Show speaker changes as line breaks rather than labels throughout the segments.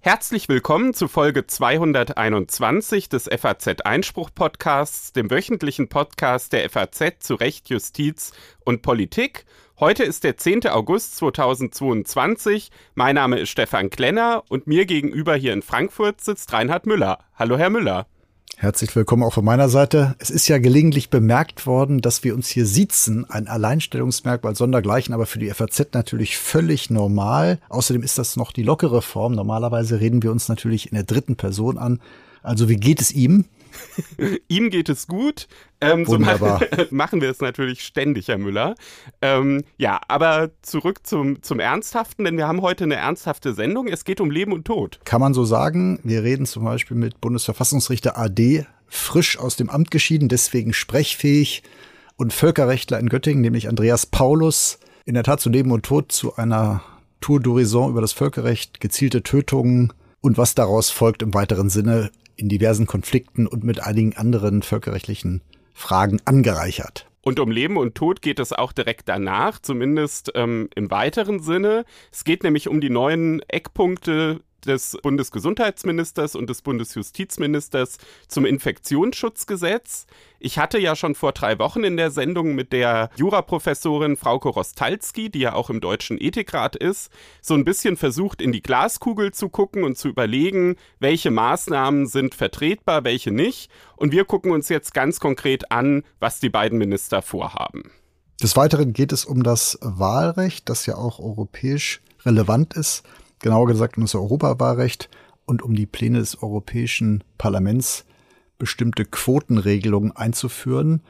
Herzlich willkommen zu Folge 221 des FAZ Einspruch Podcasts, dem wöchentlichen Podcast der FAZ zu Recht, Justiz und Politik. Heute ist der 10. August 2022. Mein Name ist Stefan Klenner und mir gegenüber hier in Frankfurt sitzt Reinhard Müller. Hallo, Herr Müller.
Herzlich willkommen auch von meiner Seite. Es ist ja gelegentlich bemerkt worden, dass wir uns hier sitzen, ein Alleinstellungsmerkmal sondergleichen, aber für die FAZ natürlich völlig normal. Außerdem ist das noch die lockere Form. Normalerweise reden wir uns natürlich in der dritten Person an. Also wie geht es ihm?
Ihm geht es gut. Ähm, so machen, machen wir es natürlich ständig, Herr Müller. Ähm, ja, aber zurück zum, zum Ernsthaften, denn wir haben heute eine ernsthafte Sendung. Es geht um Leben und Tod.
Kann man so sagen. Wir reden zum Beispiel mit Bundesverfassungsrichter AD, frisch aus dem Amt geschieden, deswegen sprechfähig und Völkerrechtler in Göttingen, nämlich Andreas Paulus. In der Tat zu Leben und Tod zu einer Tour d'Horizon über das Völkerrecht, gezielte Tötungen und was daraus folgt im weiteren Sinne in diversen Konflikten und mit einigen anderen völkerrechtlichen Fragen angereichert.
Und um Leben und Tod geht es auch direkt danach, zumindest ähm, im weiteren Sinne. Es geht nämlich um die neuen Eckpunkte des Bundesgesundheitsministers und des Bundesjustizministers zum Infektionsschutzgesetz. Ich hatte ja schon vor drei Wochen in der Sendung mit der Juraprofessorin Frauke Rostalski, die ja auch im Deutschen Ethikrat ist, so ein bisschen versucht, in die Glaskugel zu gucken und zu überlegen, welche Maßnahmen sind vertretbar, welche nicht. Und wir gucken uns jetzt ganz konkret an, was die beiden Minister vorhaben.
Des Weiteren geht es um das Wahlrecht, das ja auch europäisch relevant ist genauer gesagt um das Europawahlrecht und um die Pläne des Europäischen Parlaments, bestimmte Quotenregelungen einzuführen,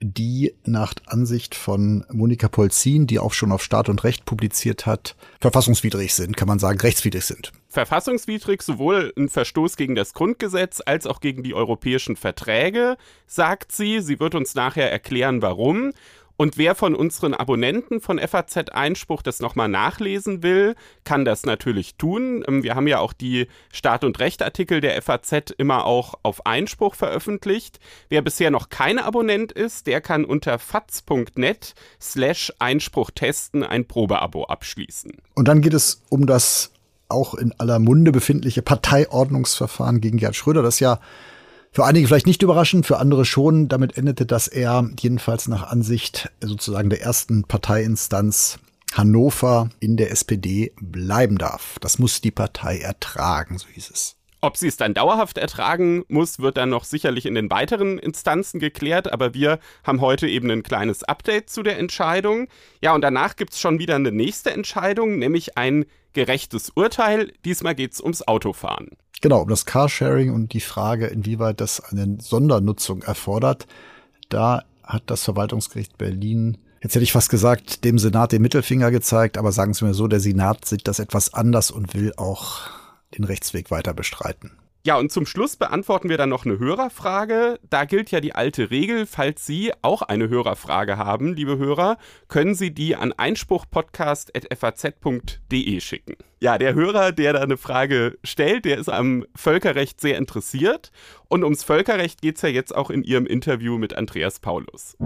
die nach Ansicht von Monika Polzin, die auch schon auf Staat und Recht publiziert hat, verfassungswidrig sind, kann man sagen, rechtswidrig sind.
Verfassungswidrig sowohl ein Verstoß gegen das Grundgesetz als auch gegen die europäischen Verträge, sagt sie. Sie wird uns nachher erklären, warum. Und wer von unseren Abonnenten von FAZ Einspruch das nochmal nachlesen will, kann das natürlich tun. Ähm, wir haben ja auch die Staat- und Rechtartikel der FAZ immer auch auf Einspruch veröffentlicht. Wer bisher noch kein Abonnent ist, der kann unter faz.net slash Einspruch testen ein Probeabo abschließen.
Und dann geht es um das auch in aller Munde befindliche Parteiordnungsverfahren gegen Gerd Schröder, das ja für einige vielleicht nicht überraschend, für andere schon. Damit endete, dass er jedenfalls nach Ansicht sozusagen der ersten Parteiinstanz Hannover in der SPD bleiben darf. Das muss die Partei ertragen, so hieß es.
Ob sie es dann dauerhaft ertragen muss, wird dann noch sicherlich in den weiteren Instanzen geklärt, aber wir haben heute eben ein kleines Update zu der Entscheidung. Ja, und danach gibt es schon wieder eine nächste Entscheidung, nämlich ein gerechtes Urteil. Diesmal geht es ums Autofahren.
Genau, um das Carsharing und die Frage, inwieweit das eine Sondernutzung erfordert. Da hat das Verwaltungsgericht Berlin, jetzt hätte ich fast gesagt, dem Senat den Mittelfinger gezeigt, aber sagen Sie mir so, der Senat sieht das etwas anders und will auch den Rechtsweg weiter bestreiten.
Ja, und zum Schluss beantworten wir dann noch eine Hörerfrage. Da gilt ja die alte Regel, falls Sie auch eine Hörerfrage haben, liebe Hörer, können Sie die an einspruchpodcast.faz.de schicken. Ja, der Hörer, der da eine Frage stellt, der ist am Völkerrecht sehr interessiert. Und ums Völkerrecht geht es ja jetzt auch in Ihrem Interview mit Andreas Paulus.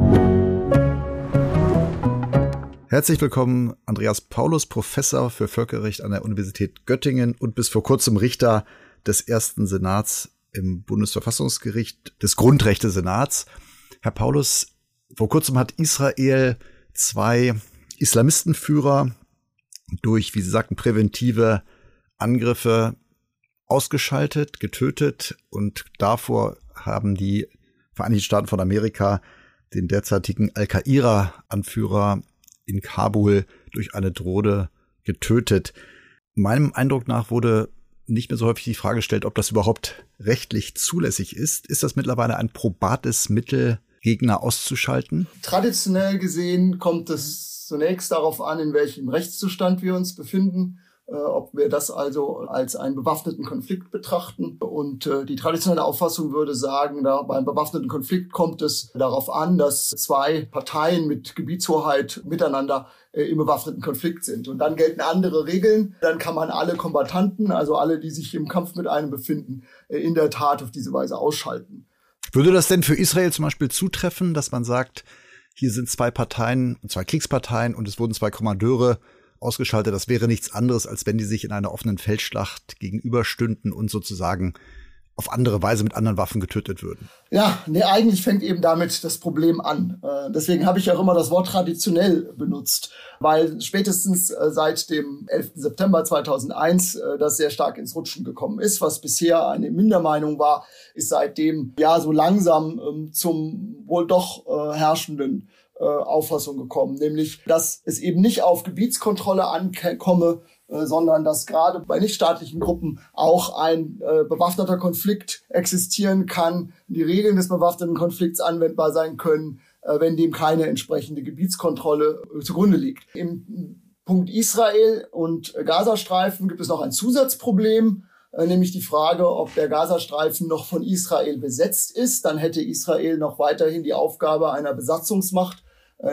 Herzlich willkommen, Andreas Paulus, Professor für Völkerrecht an der Universität Göttingen und bis vor kurzem Richter des ersten Senats im Bundesverfassungsgericht, des Grundrechte-Senats. Herr Paulus, vor kurzem hat Israel zwei Islamistenführer durch, wie Sie sagten, präventive Angriffe ausgeschaltet, getötet und davor haben die Vereinigten Staaten von Amerika den derzeitigen Al-Qaida-Anführer in Kabul durch eine Drohne getötet. Meinem Eindruck nach wurde nicht mehr so häufig die Frage stellt, ob das überhaupt rechtlich zulässig ist. Ist das mittlerweile ein probates Mittel, Gegner auszuschalten?
Traditionell gesehen kommt es zunächst darauf an, in welchem Rechtszustand wir uns befinden ob wir das also als einen bewaffneten Konflikt betrachten. Und äh, die traditionelle Auffassung würde sagen, da beim bewaffneten Konflikt kommt es darauf an, dass zwei Parteien mit Gebietshoheit miteinander äh, im bewaffneten Konflikt sind. Und dann gelten andere Regeln. Dann kann man alle Kombattanten, also alle, die sich im Kampf mit einem befinden, äh, in der Tat auf diese Weise ausschalten.
Würde das denn für Israel zum Beispiel zutreffen, dass man sagt, hier sind zwei Parteien, zwei Kriegsparteien und es wurden zwei Kommandeure ausgeschaltet. Das wäre nichts anderes, als wenn die sich in einer offenen Feldschlacht gegenüberstünden und sozusagen auf andere Weise mit anderen Waffen getötet würden.
Ja, nee, eigentlich fängt eben damit das Problem an. Äh, deswegen habe ich auch immer das Wort traditionell benutzt, weil spätestens äh, seit dem 11. September 2001 äh, das sehr stark ins Rutschen gekommen ist. Was bisher eine Mindermeinung war, ist seitdem ja so langsam ähm, zum wohl doch herrschenden äh, Auffassung gekommen, nämlich dass es eben nicht auf Gebietskontrolle ankomme, äh, sondern dass gerade bei nichtstaatlichen Gruppen auch ein äh, bewaffneter Konflikt existieren kann, die Regeln des bewaffneten Konflikts anwendbar sein können, äh, wenn dem keine entsprechende Gebietskontrolle zugrunde liegt. Im Punkt Israel und Gazastreifen gibt es noch ein Zusatzproblem, nämlich die Frage, ob der Gazastreifen noch von Israel besetzt ist. Dann hätte Israel noch weiterhin die Aufgabe einer Besatzungsmacht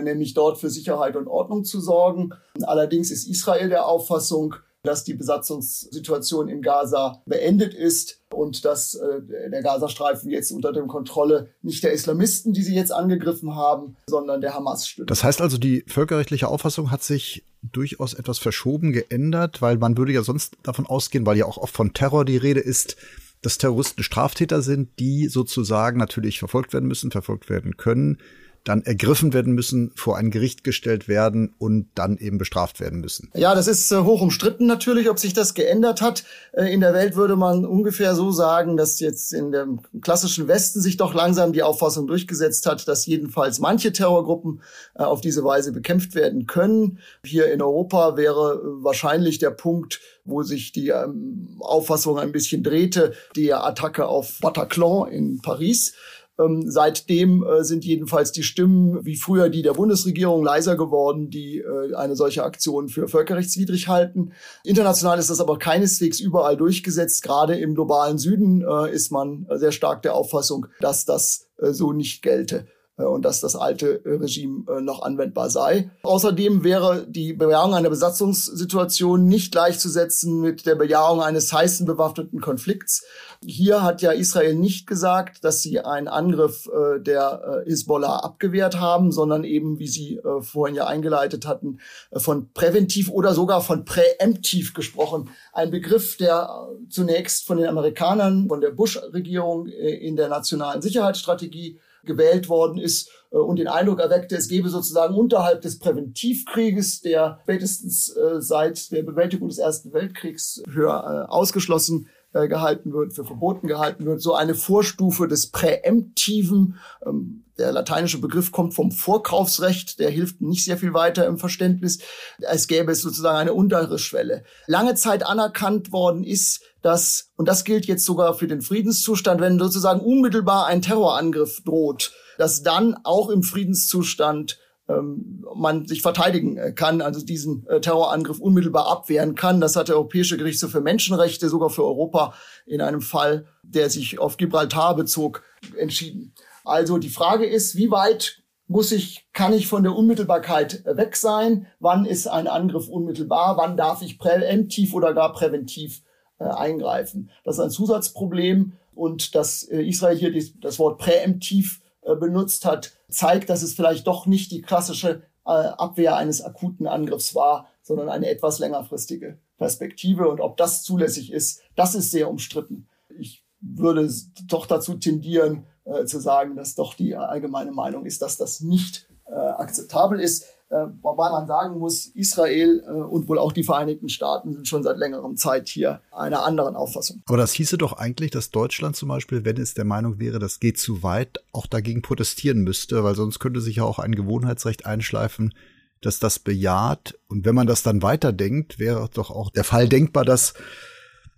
nämlich dort für Sicherheit und Ordnung zu sorgen. Allerdings ist Israel der Auffassung, dass die Besatzungssituation in Gaza beendet ist und dass äh, der Gazastreifen jetzt unter der Kontrolle nicht der Islamisten, die sie jetzt angegriffen haben, sondern der Hamas steht.
Das heißt also, die völkerrechtliche Auffassung hat sich durchaus etwas verschoben, geändert, weil man würde ja sonst davon ausgehen, weil ja auch oft von Terror die Rede ist, dass Terroristen Straftäter sind, die sozusagen natürlich verfolgt werden müssen, verfolgt werden können dann ergriffen werden müssen, vor ein Gericht gestellt werden und dann eben bestraft werden müssen.
Ja, das ist äh, hoch umstritten natürlich, ob sich das geändert hat. Äh, in der Welt würde man ungefähr so sagen, dass jetzt in dem klassischen Westen sich doch langsam die Auffassung durchgesetzt hat, dass jedenfalls manche Terrorgruppen äh, auf diese Weise bekämpft werden können. Hier in Europa wäre wahrscheinlich der Punkt, wo sich die ähm, Auffassung ein bisschen drehte, die Attacke auf Bataclan in Paris. Ähm, seitdem äh, sind jedenfalls die Stimmen wie früher die der Bundesregierung leiser geworden, die äh, eine solche Aktion für völkerrechtswidrig halten. International ist das aber keineswegs überall durchgesetzt. Gerade im globalen Süden äh, ist man sehr stark der Auffassung, dass das äh, so nicht gelte. Äh, und dass das alte äh, Regime äh, noch anwendbar sei. Außerdem wäre die Bejahung einer Besatzungssituation nicht gleichzusetzen mit der Bejahung eines heißen bewaffneten Konflikts. Hier hat ja Israel nicht gesagt, dass sie einen Angriff der Hisbollah abgewehrt haben, sondern eben, wie Sie vorhin ja eingeleitet hatten, von präventiv oder sogar von präemptiv gesprochen. Ein Begriff, der zunächst von den Amerikanern, von der Bush-Regierung in der nationalen Sicherheitsstrategie gewählt worden ist äh, und den Eindruck erweckte, es gebe sozusagen unterhalb des Präventivkrieges, der spätestens äh, seit der Bewältigung des Ersten Weltkriegs für äh, ausgeschlossen gehalten wird, für verboten gehalten wird, so eine Vorstufe des Präemptiven. Ähm, der lateinische Begriff kommt vom Vorkaufsrecht, der hilft nicht sehr viel weiter im Verständnis. Es gäbe es sozusagen eine untere Schwelle. Lange Zeit anerkannt worden ist, dass, und das gilt jetzt sogar für den Friedenszustand, wenn sozusagen unmittelbar ein Terrorangriff droht, dass dann auch im Friedenszustand ähm, man sich verteidigen äh, kann, also diesen äh, Terrorangriff unmittelbar abwehren kann. Das hat der Europäische Gerichtshof für Menschenrechte sogar für Europa in einem Fall, der sich auf Gibraltar bezog, entschieden. Also die Frage ist, wie weit muss ich, kann ich von der Unmittelbarkeit äh, weg sein? Wann ist ein Angriff unmittelbar? Wann darf ich präventiv oder gar präventiv äh, eingreifen? Das ist ein Zusatzproblem und dass äh, Israel hier die, das Wort präemptiv äh, benutzt hat, zeigt, dass es vielleicht doch nicht die klassische äh, Abwehr eines akuten Angriffs war, sondern eine etwas längerfristige Perspektive. Und ob das zulässig ist, das ist sehr umstritten. Ich würde doch dazu tendieren, äh, zu sagen, dass doch die allgemeine Meinung ist, dass das nicht äh, akzeptabel ist. Äh, wobei man sagen muss, Israel äh, und wohl auch die Vereinigten Staaten sind schon seit längerem Zeit hier einer anderen Auffassung.
Aber das hieße doch eigentlich, dass Deutschland zum Beispiel, wenn es der Meinung wäre, das geht zu weit, auch dagegen protestieren müsste, weil sonst könnte sich ja auch ein Gewohnheitsrecht einschleifen, dass das bejaht. Und wenn man das dann weiterdenkt, wäre doch auch der Fall denkbar, dass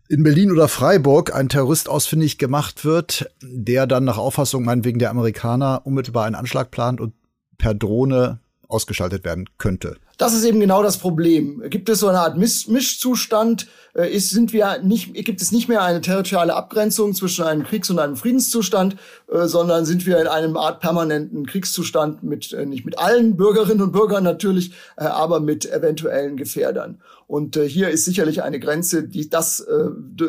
in Berlin oder Freiburg ein Terrorist ausfindig gemacht wird, der dann nach Auffassung meinetwegen der Amerikaner unmittelbar einen Anschlag plant und per Drohne ausgeschaltet werden könnte.
Das ist eben genau das Problem. Gibt es so eine Art Misch Mischzustand? Äh, ist, sind wir nicht, gibt es nicht mehr eine territoriale Abgrenzung zwischen einem Kriegs- und einem Friedenszustand, äh, sondern sind wir in einem Art permanenten Kriegszustand mit, äh, nicht mit allen Bürgerinnen und Bürgern natürlich, aber mit eventuellen Gefährdern. Und hier ist sicherlich eine Grenze, die das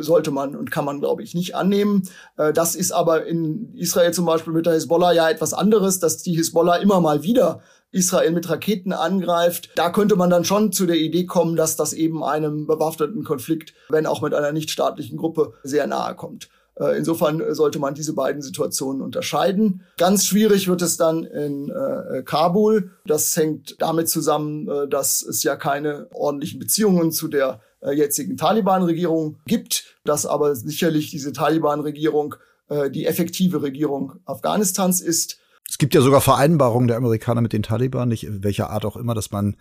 sollte man und kann man, glaube ich, nicht annehmen. Das ist aber in Israel zum Beispiel mit der Hisbollah ja etwas anderes, dass die Hisbollah immer mal wieder Israel mit Raketen angreift. Da könnte man dann schon zu der Idee kommen, dass das eben einem bewaffneten Konflikt, wenn auch mit einer nichtstaatlichen Gruppe, sehr nahe kommt. Äh, insofern sollte man diese beiden Situationen unterscheiden. Ganz schwierig wird es dann in äh, Kabul. Das hängt damit zusammen, äh, dass es ja keine ordentlichen Beziehungen zu der äh, jetzigen Taliban-Regierung gibt, dass aber sicherlich diese Taliban-Regierung äh, die effektive Regierung Afghanistans ist.
Es gibt ja sogar Vereinbarungen der Amerikaner mit den Taliban, nicht in welcher Art auch immer, dass man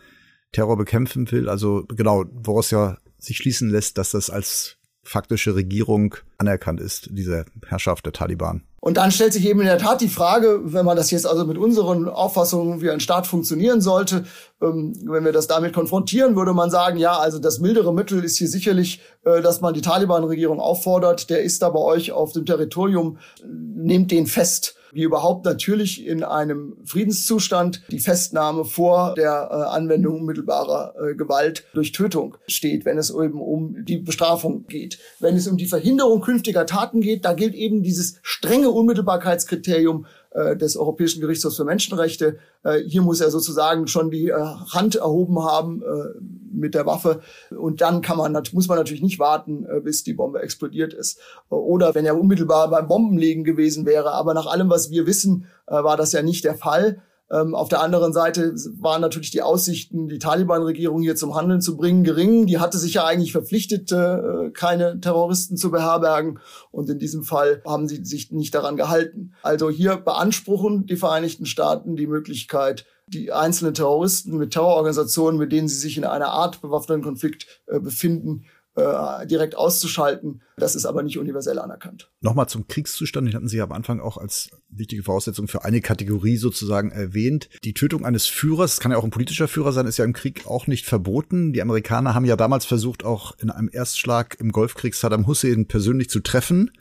Terror bekämpfen will. Also genau, woraus ja sich schließen lässt, dass das als faktische Regierung anerkannt ist, diese Herrschaft der Taliban.
Und dann stellt sich eben in der Tat die Frage, wenn man das jetzt also mit unseren Auffassungen, wie ein Staat funktionieren sollte, ähm, wenn wir das damit konfrontieren, würde man sagen, ja, also das mildere Mittel ist hier sicherlich, äh, dass man die Taliban-Regierung auffordert, der ist da bei euch auf dem Territorium, nehmt den fest wie überhaupt natürlich in einem Friedenszustand die Festnahme vor der äh, Anwendung unmittelbarer äh, Gewalt durch Tötung steht, wenn es eben um die Bestrafung geht. Wenn es um die Verhinderung künftiger Taten geht, da gilt eben dieses strenge Unmittelbarkeitskriterium äh, des Europäischen Gerichtshofs für Menschenrechte. Äh, hier muss er sozusagen schon die äh, Hand erhoben haben äh, mit der Waffe und dann kann man muss man natürlich nicht warten, äh, bis die Bombe explodiert ist. Oder wenn er unmittelbar beim Bombenlegen gewesen wäre. Aber nach allem, was wir wissen, äh, war das ja nicht der Fall. Ähm, auf der anderen Seite waren natürlich die Aussichten, die Taliban-Regierung hier zum Handeln zu bringen, gering. Die hatte sich ja eigentlich verpflichtet, äh, keine Terroristen zu beherbergen. Und in diesem Fall haben sie sich nicht daran gehalten. Also hier beanspruchen die Vereinigten Staaten die Möglichkeit, die einzelnen Terroristen mit Terrororganisationen, mit denen sie sich in einer Art bewaffneten Konflikt äh, befinden, äh, direkt auszuschalten. Das ist aber nicht universell anerkannt.
Nochmal zum Kriegszustand, den hatten Sie am Anfang auch als wichtige Voraussetzung für eine Kategorie sozusagen erwähnt. Die Tötung eines Führers, das kann ja auch ein politischer Führer sein, ist ja im Krieg auch nicht verboten. Die Amerikaner haben ja damals versucht, auch in einem Erstschlag im Golfkrieg Saddam Hussein persönlich zu treffen,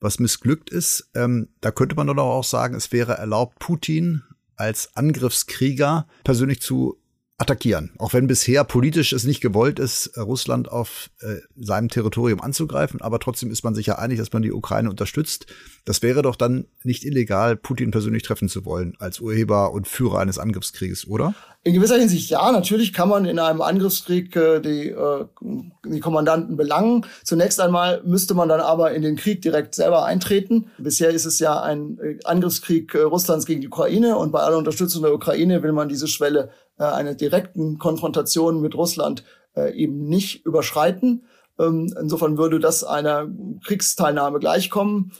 was missglückt ist. Ähm, da könnte man doch auch sagen, es wäre erlaubt, Putin als Angriffskrieger persönlich zu attackieren. Auch wenn bisher politisch es nicht gewollt ist, äh, Russland auf äh, seinem Territorium anzugreifen, aber trotzdem ist man sich ja einig, dass man die Ukraine unterstützt. Das wäre doch dann nicht illegal, Putin persönlich treffen zu wollen als Urheber und Führer eines Angriffskrieges, oder?
In gewisser Hinsicht ja. Natürlich kann man in einem Angriffskrieg äh, die, äh, die Kommandanten belangen. Zunächst einmal müsste man dann aber in den Krieg direkt selber eintreten. Bisher ist es ja ein äh, Angriffskrieg äh, Russlands gegen die Ukraine und bei aller Unterstützung der Ukraine will man diese Schwelle äh, einer direkten Konfrontation mit Russland eben nicht überschreiten. Ähm, insofern würde das einer Kriegsteilnahme gleichkommen.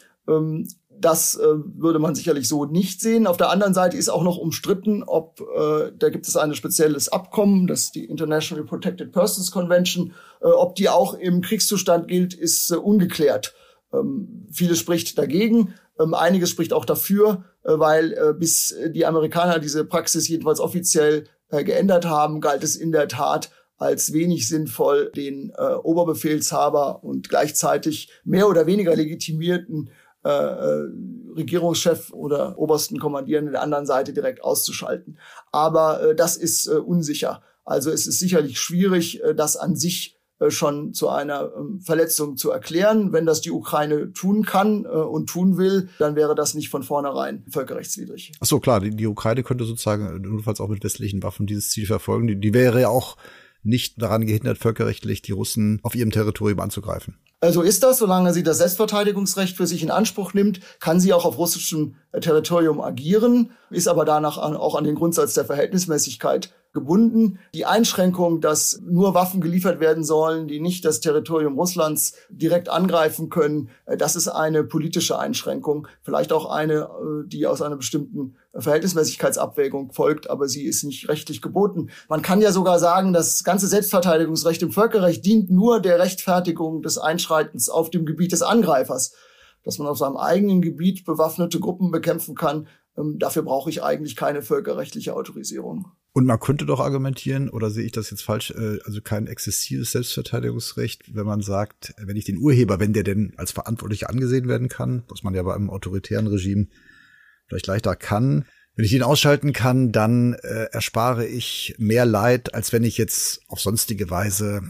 Das äh, würde man sicherlich so nicht sehen. Auf der anderen Seite ist auch noch umstritten, ob äh, da gibt es ein spezielles Abkommen, das die International Protected Persons Convention, äh, ob die auch im Kriegszustand gilt, ist äh, ungeklärt. Ähm, vieles spricht dagegen, ähm, einiges spricht auch dafür, äh, weil äh, bis die Amerikaner diese Praxis jedenfalls offiziell äh, geändert haben, galt es in der Tat als wenig sinnvoll, den äh, Oberbefehlshaber und gleichzeitig mehr oder weniger legitimierten äh, äh, Regierungschef oder obersten Kommandierenden der anderen Seite direkt auszuschalten. Aber äh, das ist äh, unsicher. Also es ist sicherlich schwierig, äh, das an sich äh, schon zu einer ähm, Verletzung zu erklären. Wenn das die Ukraine tun kann äh, und tun will, dann wäre das nicht von vornherein völkerrechtswidrig.
Ach so, klar, die, die Ukraine könnte sozusagen notfalls auch mit westlichen Waffen dieses Ziel verfolgen. Die, die wäre ja auch nicht daran gehindert, völkerrechtlich die Russen auf ihrem Territorium anzugreifen.
Also ist das, solange sie das Selbstverteidigungsrecht für sich in Anspruch nimmt, kann sie auch auf russischem Territorium agieren, ist aber danach auch an den Grundsatz der Verhältnismäßigkeit gebunden. Die Einschränkung, dass nur Waffen geliefert werden sollen, die nicht das Territorium Russlands direkt angreifen können, äh, das ist eine politische Einschränkung. Vielleicht auch eine, äh, die aus einer bestimmten Verhältnismäßigkeitsabwägung folgt, aber sie ist nicht rechtlich geboten. Man kann ja sogar sagen, das ganze Selbstverteidigungsrecht im Völkerrecht dient nur der Rechtfertigung des Einschreitens auf dem Gebiet des Angreifers. Dass man auf seinem eigenen Gebiet bewaffnete Gruppen bekämpfen kann, ähm, dafür brauche ich eigentlich keine völkerrechtliche Autorisierung.
Und man könnte doch argumentieren, oder sehe ich das jetzt falsch, äh, also kein exzessives Selbstverteidigungsrecht, wenn man sagt, wenn ich den Urheber, wenn der denn als verantwortlich angesehen werden kann, was man ja bei einem autoritären Regime vielleicht leichter kann, wenn ich ihn ausschalten kann, dann äh, erspare ich mehr Leid, als wenn ich jetzt auf sonstige Weise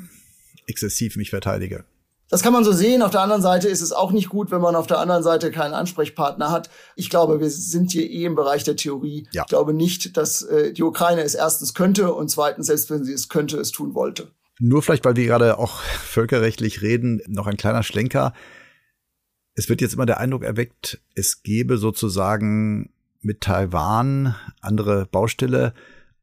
exzessiv mich verteidige.
Das kann man so sehen. Auf der anderen Seite ist es auch nicht gut, wenn man auf der anderen Seite keinen Ansprechpartner hat. Ich glaube, wir sind hier eh im Bereich der Theorie. Ja. Ich glaube nicht, dass äh, die Ukraine es erstens könnte und zweitens, selbst wenn sie es könnte, es tun wollte.
Nur vielleicht, weil wir gerade auch völkerrechtlich reden, noch ein kleiner Schlenker. Es wird jetzt immer der Eindruck erweckt, es gebe sozusagen mit Taiwan andere Baustelle,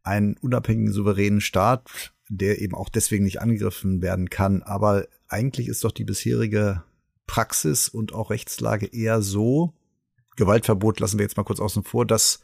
einen unabhängigen souveränen Staat, der eben auch deswegen nicht angegriffen werden kann. Aber eigentlich ist doch die bisherige Praxis und auch Rechtslage eher so, Gewaltverbot lassen wir jetzt mal kurz außen vor, dass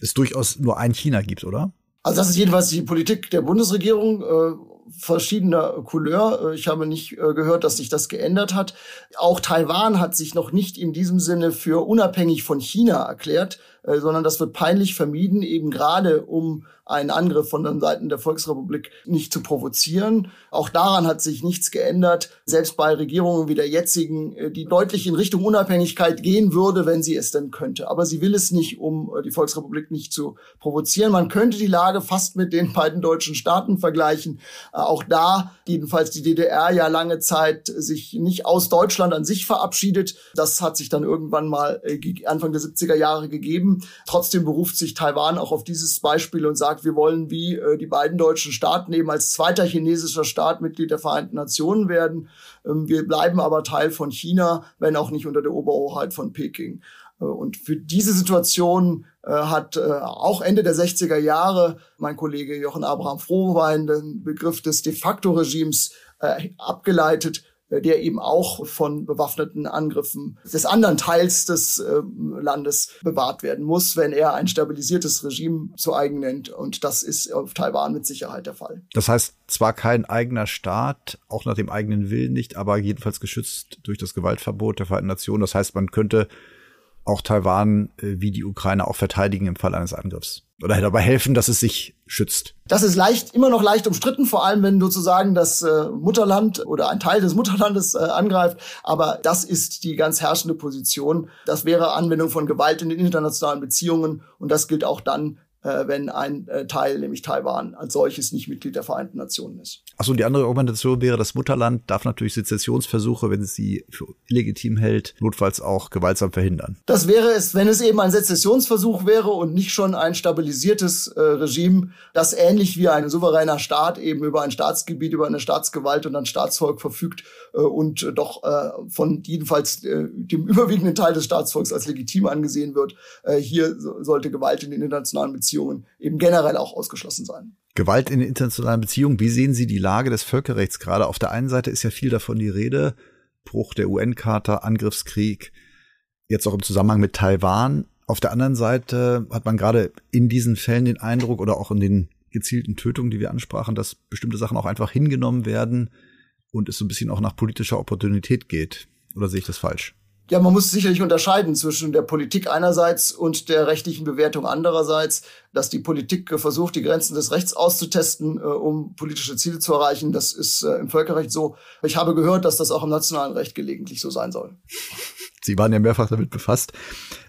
es durchaus nur ein China gibt, oder?
Also das ist jedenfalls die Politik der Bundesregierung. Äh verschiedener Couleur. Äh, ich habe nicht äh, gehört, dass sich das geändert hat. Auch Taiwan hat sich noch nicht in diesem Sinne für unabhängig von China erklärt, äh, sondern das wird peinlich vermieden, eben gerade um einen Angriff von den Seiten der Volksrepublik nicht zu provozieren. Auch daran hat sich nichts geändert. Selbst bei Regierungen wie der jetzigen, äh, die deutlich in Richtung Unabhängigkeit gehen würde, wenn sie es denn könnte. Aber sie will es nicht, um äh, die Volksrepublik nicht zu provozieren. Man könnte die Lage fast mit den beiden deutschen Staaten vergleichen. Auch da, jedenfalls die DDR ja lange Zeit sich nicht aus Deutschland an sich verabschiedet. Das hat sich dann irgendwann mal Anfang der 70er Jahre gegeben. Trotzdem beruft sich Taiwan auch auf dieses Beispiel und sagt, wir wollen wie äh, die beiden deutschen Staaten eben als zweiter chinesischer Staat Mitglied der Vereinten Nationen werden. Ähm, wir bleiben aber Teil von China, wenn auch nicht unter der Oberhoheit von Peking. Äh, und für diese Situation äh, hat äh, auch Ende der 60er Jahre mein Kollege Jochen Abraham Frohwein den Begriff des de facto Regimes äh, abgeleitet der eben auch von bewaffneten Angriffen des anderen Teils des äh, Landes bewahrt werden muss, wenn er ein stabilisiertes Regime zu eigen nennt. Und das ist auf Taiwan mit Sicherheit der Fall.
Das heißt, zwar kein eigener Staat, auch nach dem eigenen Willen nicht, aber jedenfalls geschützt durch das Gewaltverbot der Vereinten Nationen. Das heißt, man könnte auch Taiwan äh, wie die Ukraine auch verteidigen im Fall eines Angriffs. Oder dabei helfen, dass es sich schützt.
Das ist leicht, immer noch leicht umstritten, vor allem wenn sozusagen das äh, Mutterland oder ein Teil des Mutterlandes äh, angreift. Aber das ist die ganz herrschende Position. Das wäre Anwendung von Gewalt in den internationalen Beziehungen. Und das gilt auch dann, äh, wenn ein äh, Teil, nämlich Taiwan, als solches nicht Mitglied der Vereinten Nationen ist.
Achso, und die andere Argumentation wäre, das Mutterland darf natürlich Sezessionsversuche, wenn es sie für illegitim hält, notfalls auch gewaltsam verhindern.
Das wäre es, wenn es eben ein Sezessionsversuch wäre und nicht schon ein stabilisiertes äh, Regime, das ähnlich wie ein souveräner Staat eben über ein Staatsgebiet, über eine Staatsgewalt und ein Staatsvolk verfügt äh, und äh, doch von jedenfalls äh, dem überwiegenden Teil des Staatsvolks als legitim angesehen wird. Äh, hier so, sollte Gewalt in den internationalen Beziehungen eben generell auch ausgeschlossen sein.
Gewalt in internationalen Beziehungen, wie sehen Sie die Lage des Völkerrechts gerade? Auf der einen Seite ist ja viel davon die Rede, Bruch der UN-Charta, Angriffskrieg, jetzt auch im Zusammenhang mit Taiwan. Auf der anderen Seite hat man gerade in diesen Fällen den Eindruck oder auch in den gezielten Tötungen, die wir ansprachen, dass bestimmte Sachen auch einfach hingenommen werden und es so ein bisschen auch nach politischer Opportunität geht. Oder sehe ich das falsch?
Ja, man muss sicherlich unterscheiden zwischen der Politik einerseits und der rechtlichen Bewertung andererseits, dass die Politik versucht, die Grenzen des Rechts auszutesten, äh, um politische Ziele zu erreichen. Das ist äh, im Völkerrecht so. Ich habe gehört, dass das auch im nationalen Recht gelegentlich so sein soll.
Sie waren ja mehrfach damit befasst.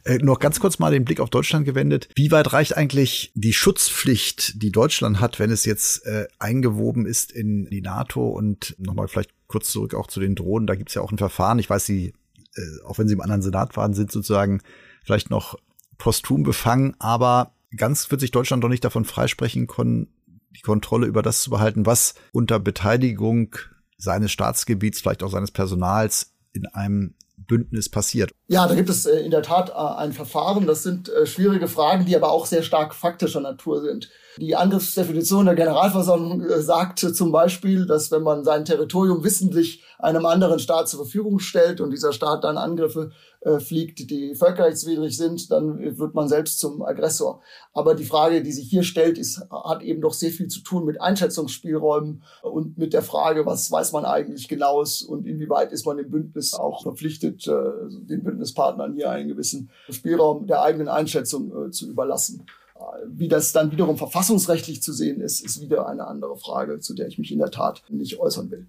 Äh, noch ganz kurz mal den Blick auf Deutschland gewendet. Wie weit reicht eigentlich die Schutzpflicht, die Deutschland hat, wenn es jetzt äh, eingewoben ist in die NATO? Und nochmal vielleicht kurz zurück auch zu den Drohnen. Da gibt es ja auch ein Verfahren. Ich weiß, Sie äh, auch wenn sie im anderen Senat waren, sind sozusagen vielleicht noch posthum befangen, aber ganz wird sich Deutschland doch nicht davon freisprechen können, die Kontrolle über das zu behalten, was unter Beteiligung seines Staatsgebiets, vielleicht auch seines Personals in einem Bündnis passiert.
Ja, da gibt es äh, in der Tat äh, ein Verfahren. Das sind schwierige Fragen, die aber auch sehr stark faktischer Natur sind. Die Angriffsdefinition der Generalversammlung äh, sagt zum Beispiel, dass wenn man sein Territorium wissentlich einem anderen Staat zur Verfügung stellt und dieser Staat dann Angriffe äh, fliegt, die völkerrechtswidrig sind, dann wird man selbst zum Aggressor. Aber die Frage, die sich hier stellt, ist, hat eben doch sehr viel zu tun mit Einschätzungsspielräumen und mit der Frage, was weiß man eigentlich genaues und inwieweit ist man im Bündnis auch verpflichtet, äh, den Bündnispartnern hier einen gewissen Spielraum der eigenen Einschätzung zu überlassen. Wie das dann wiederum verfassungsrechtlich zu sehen ist, ist wieder eine andere Frage, zu der ich mich in der Tat nicht äußern will.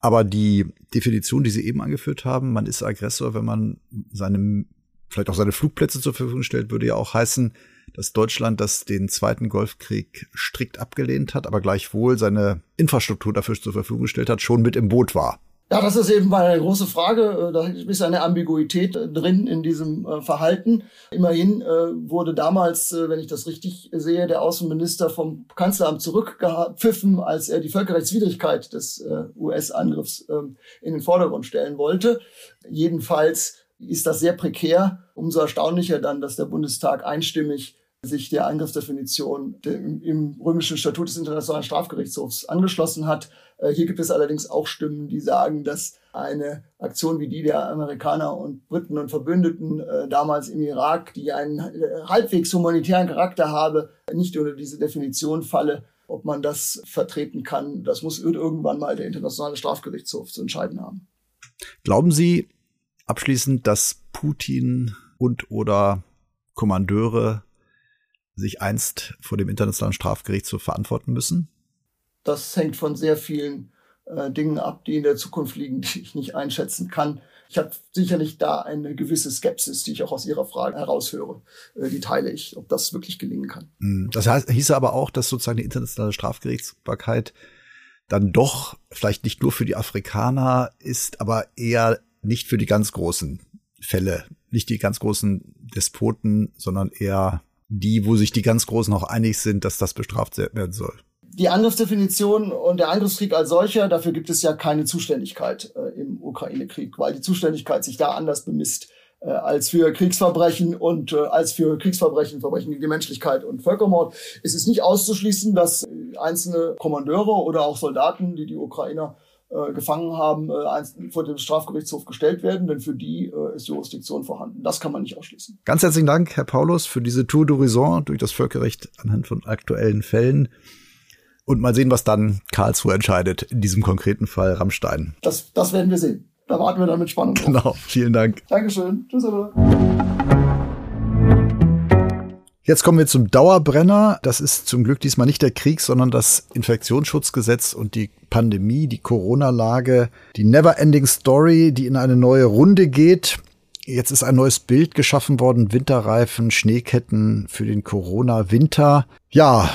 Aber die Definition, die Sie eben angeführt haben, man ist Aggressor, wenn man seinem, vielleicht auch seine Flugplätze zur Verfügung stellt, würde ja auch heißen, dass Deutschland das den Zweiten Golfkrieg strikt abgelehnt hat, aber gleichwohl seine Infrastruktur dafür zur Verfügung gestellt hat, schon mit im Boot war.
Ja, das ist eben mal eine große Frage. Äh, da ist eine Ambiguität äh, drin in diesem äh, Verhalten. Immerhin wurde damals, wenn ich das richtig sehe, der Außenminister vom Kanzleramt zurückgepfiffen, als er die Völkerrechtswidrigkeit des US-Angriffs ähm, in den Vordergrund stellen wollte. Jedenfalls ist das sehr prekär. Umso erstaunlicher dann, dass der Bundestag einstimmig sich der Angriffsdefinition im römischen Statut des Internationalen Strafgerichtshofs angeschlossen hat. Äh, hier gibt es allerdings auch Stimmen, die sagen, dass eine Aktion wie die der Amerikaner und Briten und Verbündeten äh, damals im Irak, die einen äh, halbwegs humanitären Charakter habe, nicht unter diese Definition falle. Ob man das vertreten kann, das muss irgendwann mal der Internationale Strafgerichtshof zu entscheiden haben.
Glauben Sie abschließend, dass Putin und oder Kommandeure sich einst vor dem Internationalen Strafgerichtshof verantworten müssen?
Das hängt von sehr vielen äh, Dingen ab, die in der Zukunft liegen, die ich nicht einschätzen kann. Ich habe sicherlich da eine gewisse Skepsis, die ich auch aus Ihrer Frage heraushöre. Äh, die teile ich, ob das wirklich gelingen kann.
Hm, das heißt, hieße aber auch, dass sozusagen die internationale Strafgerichtsbarkeit dann doch vielleicht nicht nur für die Afrikaner ist, aber eher nicht für die ganz großen Fälle, nicht die ganz großen Despoten, sondern eher die, wo sich die ganz Großen auch einig sind, dass das bestraft werden soll.
Die Angriffsdefinition und der Angriffskrieg als solcher, dafür gibt es ja keine Zuständigkeit äh, im Ukraine-Krieg, weil die Zuständigkeit sich da anders bemisst äh, als für Kriegsverbrechen und äh, als für Kriegsverbrechen, Verbrechen gegen die Menschlichkeit und Völkermord. Es ist nicht auszuschließen, dass äh, einzelne Kommandeure oder auch Soldaten, die die Ukrainer äh, gefangen haben, äh, vor dem Strafgerichtshof gestellt werden, denn für die äh, ist Jurisdiktion vorhanden. Das kann man nicht ausschließen.
Ganz herzlichen Dank, Herr Paulus, für diese Tour d'Horizon durch das Völkerrecht anhand von aktuellen Fällen. Und mal sehen, was dann Karlsruhe entscheidet, in diesem konkreten Fall Rammstein.
Das, das werden wir sehen. Da warten wir dann mit Spannung.
Drauf. Genau, vielen Dank.
Dankeschön. Tschüss, oder?
Jetzt kommen wir zum Dauerbrenner. Das ist zum Glück diesmal nicht der Krieg, sondern das Infektionsschutzgesetz und die Pandemie, die Corona-Lage, die Never-Ending Story, die in eine neue Runde geht. Jetzt ist ein neues Bild geschaffen worden. Winterreifen, Schneeketten für den Corona-Winter. Ja,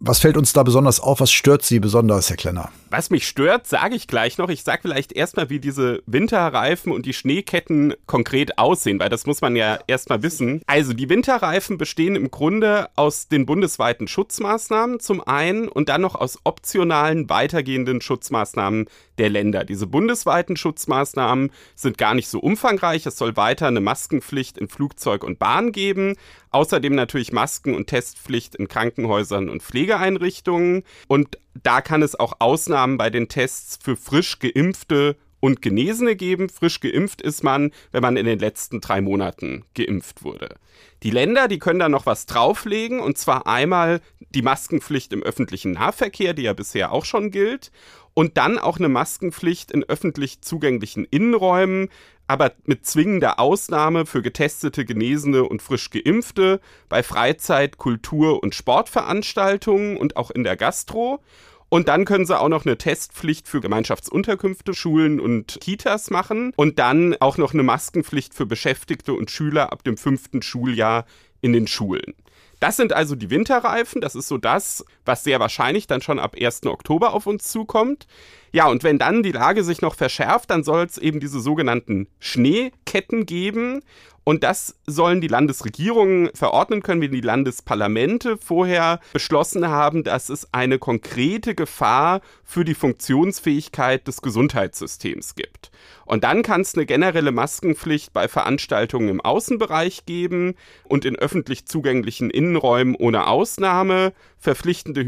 was fällt uns da besonders auf? Was stört Sie besonders, Herr Klenner?
Was mich stört, sage ich gleich noch. Ich sage vielleicht erstmal, wie diese Winterreifen und die Schneeketten konkret aussehen, weil das muss man ja erstmal wissen. Also die Winterreifen bestehen im Grunde aus den bundesweiten Schutzmaßnahmen zum einen und dann noch aus optionalen weitergehenden Schutzmaßnahmen der Länder. Diese bundesweiten Schutzmaßnahmen sind gar nicht so umfangreich. Es soll weiter eine Maskenpflicht in Flugzeug und Bahn geben. Außerdem natürlich Masken- und Testpflicht in Krankenhäusern und Pflegeeinrichtungen. Und da kann es auch Ausnahmen bei den Tests für frisch geimpfte und Genesene geben. Frisch geimpft ist man, wenn man in den letzten drei Monaten geimpft wurde. Die Länder, die können da noch was drauflegen, und zwar einmal die Maskenpflicht im öffentlichen Nahverkehr, die ja bisher auch schon gilt, und dann auch eine Maskenpflicht in öffentlich zugänglichen Innenräumen, aber mit zwingender Ausnahme für getestete, Genesene und frisch geimpfte, bei Freizeit-, Kultur- und Sportveranstaltungen und auch in der Gastro. Und dann können sie auch noch eine Testpflicht für Gemeinschaftsunterkünfte, Schulen und Kitas machen. Und dann auch noch eine Maskenpflicht für Beschäftigte und Schüler ab dem fünften Schuljahr in den Schulen. Das sind also die Winterreifen. Das ist so das, was sehr wahrscheinlich dann schon ab 1. Oktober auf uns zukommt. Ja, und wenn dann die Lage sich noch verschärft, dann soll es eben diese sogenannten Schneeketten geben. Und das sollen die Landesregierungen verordnen können, wenn die Landesparlamente vorher beschlossen haben, dass es eine konkrete Gefahr für die Funktionsfähigkeit des Gesundheitssystems gibt. Und dann kann es eine generelle Maskenpflicht bei Veranstaltungen im Außenbereich geben und in öffentlich zugänglichen Innenräumen ohne Ausnahme, verpflichtende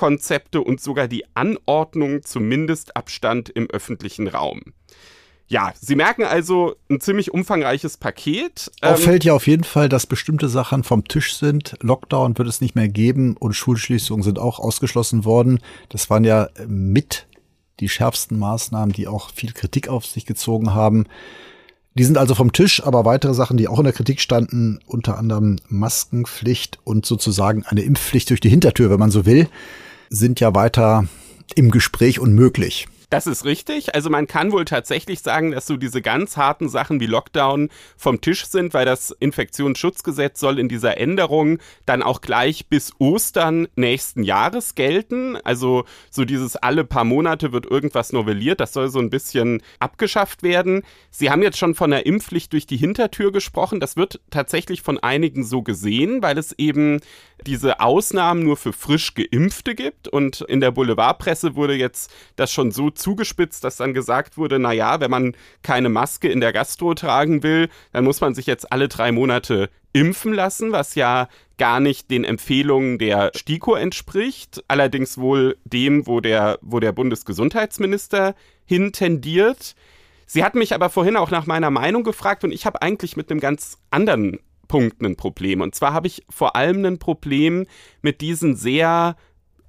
Hygienekonzepte und sogar die Anordnung zum Mindestabstand im öffentlichen Raum. Ja, Sie merken also ein ziemlich umfangreiches Paket.
Auffällt ähm, ja auf jeden Fall, dass bestimmte Sachen vom Tisch sind. Lockdown wird es nicht mehr geben und Schulschließungen sind auch ausgeschlossen worden. Das waren ja mit die schärfsten Maßnahmen, die auch viel Kritik auf sich gezogen haben. Die sind also vom Tisch, aber weitere Sachen, die auch in der Kritik standen, unter anderem Maskenpflicht und sozusagen eine Impfpflicht durch die Hintertür, wenn man so will, sind ja weiter im Gespräch und möglich.
Das ist richtig. Also man kann wohl tatsächlich sagen, dass so diese ganz harten Sachen wie Lockdown vom Tisch sind, weil das Infektionsschutzgesetz soll in dieser Änderung dann auch gleich bis Ostern nächsten Jahres gelten. Also so dieses alle paar Monate wird irgendwas novelliert. Das soll so ein bisschen abgeschafft werden. Sie haben jetzt schon von der Impfpflicht durch die Hintertür gesprochen. Das wird tatsächlich von einigen so gesehen, weil es eben diese Ausnahmen nur für frisch Geimpfte gibt. Und in der Boulevardpresse wurde jetzt das schon so zugespitzt, dass dann gesagt wurde, na ja, wenn man keine Maske in der Gastro tragen will, dann muss man sich jetzt alle drei Monate impfen lassen, was ja gar nicht den Empfehlungen der STIKO entspricht, allerdings wohl dem, wo der, wo der Bundesgesundheitsminister hintendiert. Sie hat mich aber vorhin auch nach meiner Meinung gefragt und ich habe eigentlich mit einem ganz anderen Punkt ein Problem. Und zwar habe ich vor allem ein Problem mit diesen sehr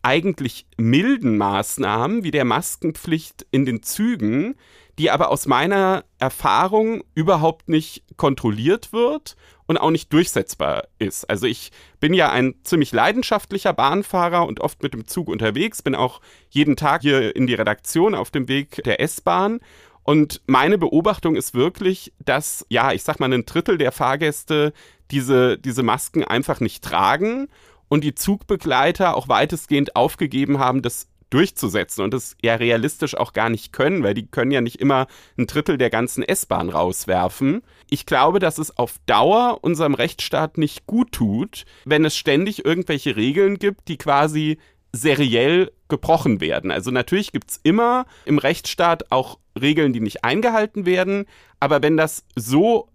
eigentlich milden Maßnahmen wie der Maskenpflicht in den Zügen, die aber aus meiner Erfahrung überhaupt nicht kontrolliert wird und auch nicht durchsetzbar ist. Also ich bin ja ein ziemlich leidenschaftlicher Bahnfahrer und oft mit dem Zug unterwegs, bin auch jeden Tag hier in die Redaktion auf dem Weg der S-Bahn und meine Beobachtung ist wirklich, dass, ja, ich sag mal, ein Drittel der Fahrgäste diese, diese Masken einfach nicht tragen und die Zugbegleiter auch weitestgehend aufgegeben haben, das durchzusetzen und das ja realistisch auch gar nicht können, weil die können ja nicht immer ein Drittel der ganzen S-Bahn rauswerfen. Ich glaube, dass es auf Dauer unserem Rechtsstaat nicht gut tut, wenn es ständig irgendwelche Regeln gibt, die quasi seriell gebrochen werden. Also natürlich gibt es immer im Rechtsstaat auch Regeln, die nicht eingehalten werden, aber wenn das so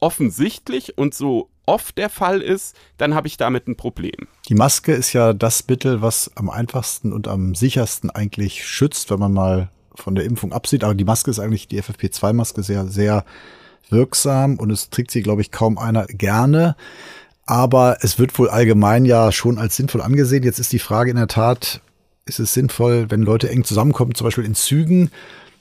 offensichtlich und so oft der Fall ist, dann habe ich damit ein Problem.
Die Maske ist ja das Mittel, was am einfachsten und am sichersten eigentlich schützt, wenn man mal von der Impfung absieht. Aber die Maske ist eigentlich, die FFP2-Maske, sehr, sehr wirksam und es trägt sie, glaube ich, kaum einer gerne aber es wird wohl allgemein ja schon als sinnvoll angesehen. Jetzt ist die Frage in der Tat, ist es sinnvoll, wenn Leute eng zusammenkommen, zum Beispiel in Zügen?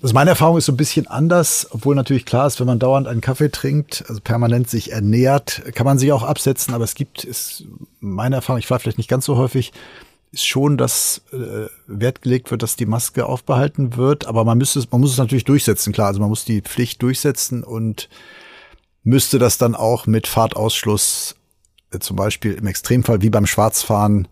Also meine Erfahrung ist so ein bisschen anders, obwohl natürlich klar ist, wenn man dauernd einen Kaffee trinkt, also permanent sich ernährt, kann man sich auch absetzen, aber es gibt, ist meine Erfahrung, ich fahre vielleicht nicht ganz so häufig, ist schon, dass äh, Wert gelegt wird, dass die Maske aufbehalten wird, aber man müsste es, man muss es natürlich durchsetzen, klar, also man muss die Pflicht durchsetzen und müsste das dann auch mit Fahrtausschluss zum Beispiel im Extremfall wie beim Schwarzfahren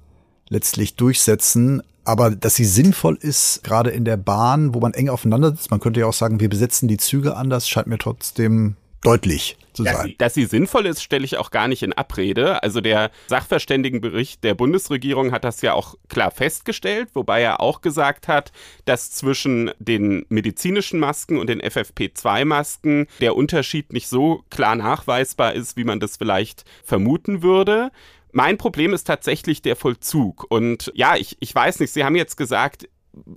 letztlich durchsetzen. Aber dass sie sinnvoll ist, gerade in der Bahn, wo man eng aufeinander sitzt, man könnte ja auch sagen, wir besetzen die Züge anders, scheint mir trotzdem deutlich zu
dass
sein.
Sie, dass sie sinnvoll ist, stelle ich auch gar nicht in Abrede. Also der Sachverständigenbericht der Bundesregierung hat das ja auch klar festgestellt, wobei er auch gesagt hat, dass zwischen den medizinischen Masken und den FFP2-Masken der Unterschied nicht so klar nachweisbar ist, wie man das vielleicht vermuten würde. Mein Problem ist tatsächlich der Vollzug. Und ja, ich, ich weiß nicht, Sie haben jetzt gesagt,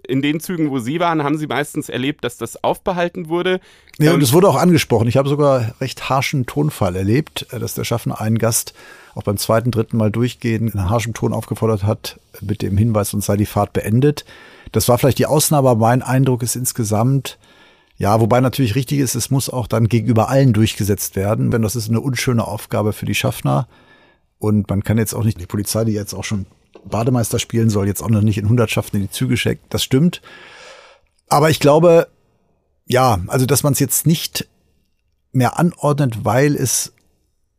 in den Zügen, wo Sie waren, haben Sie meistens erlebt, dass das aufbehalten wurde.
Ja, und ähm, es wurde auch angesprochen. Ich habe sogar recht harschen Tonfall erlebt, äh, dass der Schaffner einen Gast auch beim zweiten, dritten Mal durchgehen in harschem Ton aufgefordert hat, mit dem Hinweis, uns sei die Fahrt beendet. Das war vielleicht die Ausnahme, aber mein Eindruck ist insgesamt, ja, wobei natürlich richtig ist, es muss auch dann gegenüber allen durchgesetzt werden, denn das ist eine unschöne Aufgabe für die Schaffner. Und man kann jetzt auch nicht die Polizei, die jetzt auch schon Bademeister spielen soll, jetzt auch noch nicht in Hundertschaften in die Züge schickt. Das stimmt. Aber ich glaube, ja, also dass man es jetzt nicht mehr anordnet, weil es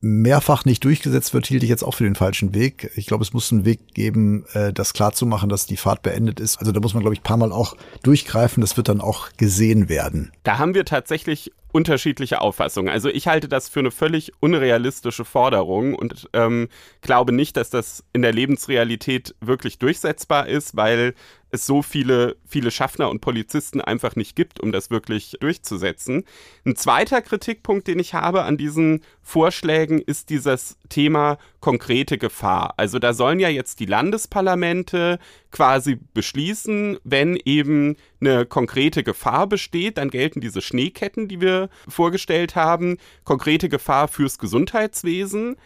mehrfach nicht durchgesetzt wird, hielt ich jetzt auch für den falschen Weg. Ich glaube, es muss einen Weg geben, äh, das klarzumachen, dass die Fahrt beendet ist. Also da muss man, glaube ich, paar Mal auch durchgreifen. Das wird dann auch gesehen werden.
Da haben wir tatsächlich unterschiedliche Auffassungen. Also ich halte das für eine völlig unrealistische Forderung und ähm, glaube nicht, dass das in der Lebensrealität wirklich durchsetzbar ist, weil es so viele, viele Schaffner und Polizisten einfach nicht gibt, um das wirklich durchzusetzen. Ein zweiter Kritikpunkt, den ich habe an diesen Vorschlägen, ist dieses Thema konkrete Gefahr. Also da sollen ja jetzt die Landesparlamente quasi beschließen, wenn eben eine konkrete Gefahr besteht, dann gelten diese Schneeketten, die wir vorgestellt haben, konkrete Gefahr fürs Gesundheitswesen.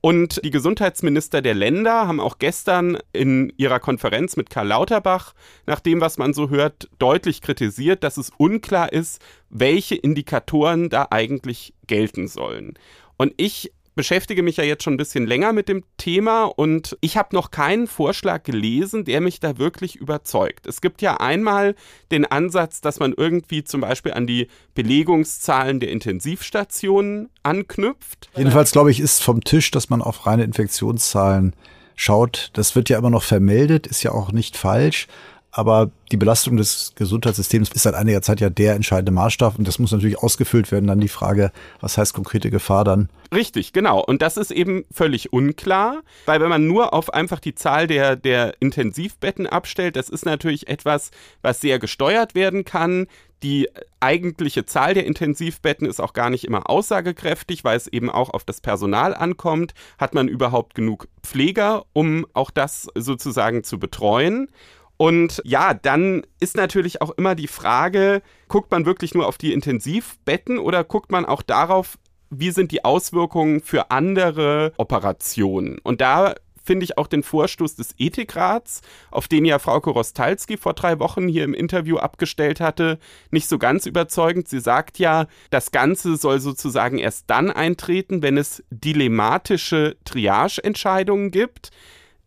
Und die Gesundheitsminister der Länder haben auch gestern in ihrer Konferenz mit Karl Lauterbach, nach dem, was man so hört, deutlich kritisiert, dass es unklar ist, welche Indikatoren da eigentlich gelten sollen. Und ich beschäftige mich ja jetzt schon ein bisschen länger mit dem Thema und ich habe noch keinen Vorschlag gelesen, der mich da wirklich überzeugt. Es gibt ja einmal den Ansatz, dass man irgendwie zum Beispiel an die Belegungszahlen der Intensivstationen anknüpft.
Jedenfalls glaube ich, ist vom Tisch, dass man auf reine Infektionszahlen schaut. Das wird ja immer noch vermeldet, ist ja auch nicht falsch. Aber die Belastung des Gesundheitssystems ist seit einiger Zeit ja der entscheidende Maßstab und das muss natürlich ausgefüllt werden. Dann die Frage, was heißt konkrete Gefahr dann?
Richtig, genau. Und das ist eben völlig unklar, weil wenn man nur auf einfach die Zahl der, der Intensivbetten abstellt, das ist natürlich etwas, was sehr gesteuert werden kann. Die eigentliche Zahl der Intensivbetten ist auch gar nicht immer aussagekräftig, weil es eben auch auf das Personal ankommt. Hat man überhaupt genug Pfleger, um auch das sozusagen zu betreuen? Und ja, dann ist natürlich auch immer die Frage, guckt man wirklich nur auf die Intensivbetten oder guckt man auch darauf, wie sind die Auswirkungen für andere Operationen? Und da finde ich auch den Vorstoß des Ethikrats, auf den ja Frau Korostalski vor drei Wochen hier im Interview abgestellt hatte, nicht so ganz überzeugend. Sie sagt ja, das Ganze soll sozusagen erst dann eintreten, wenn es dilematische Triage-Entscheidungen gibt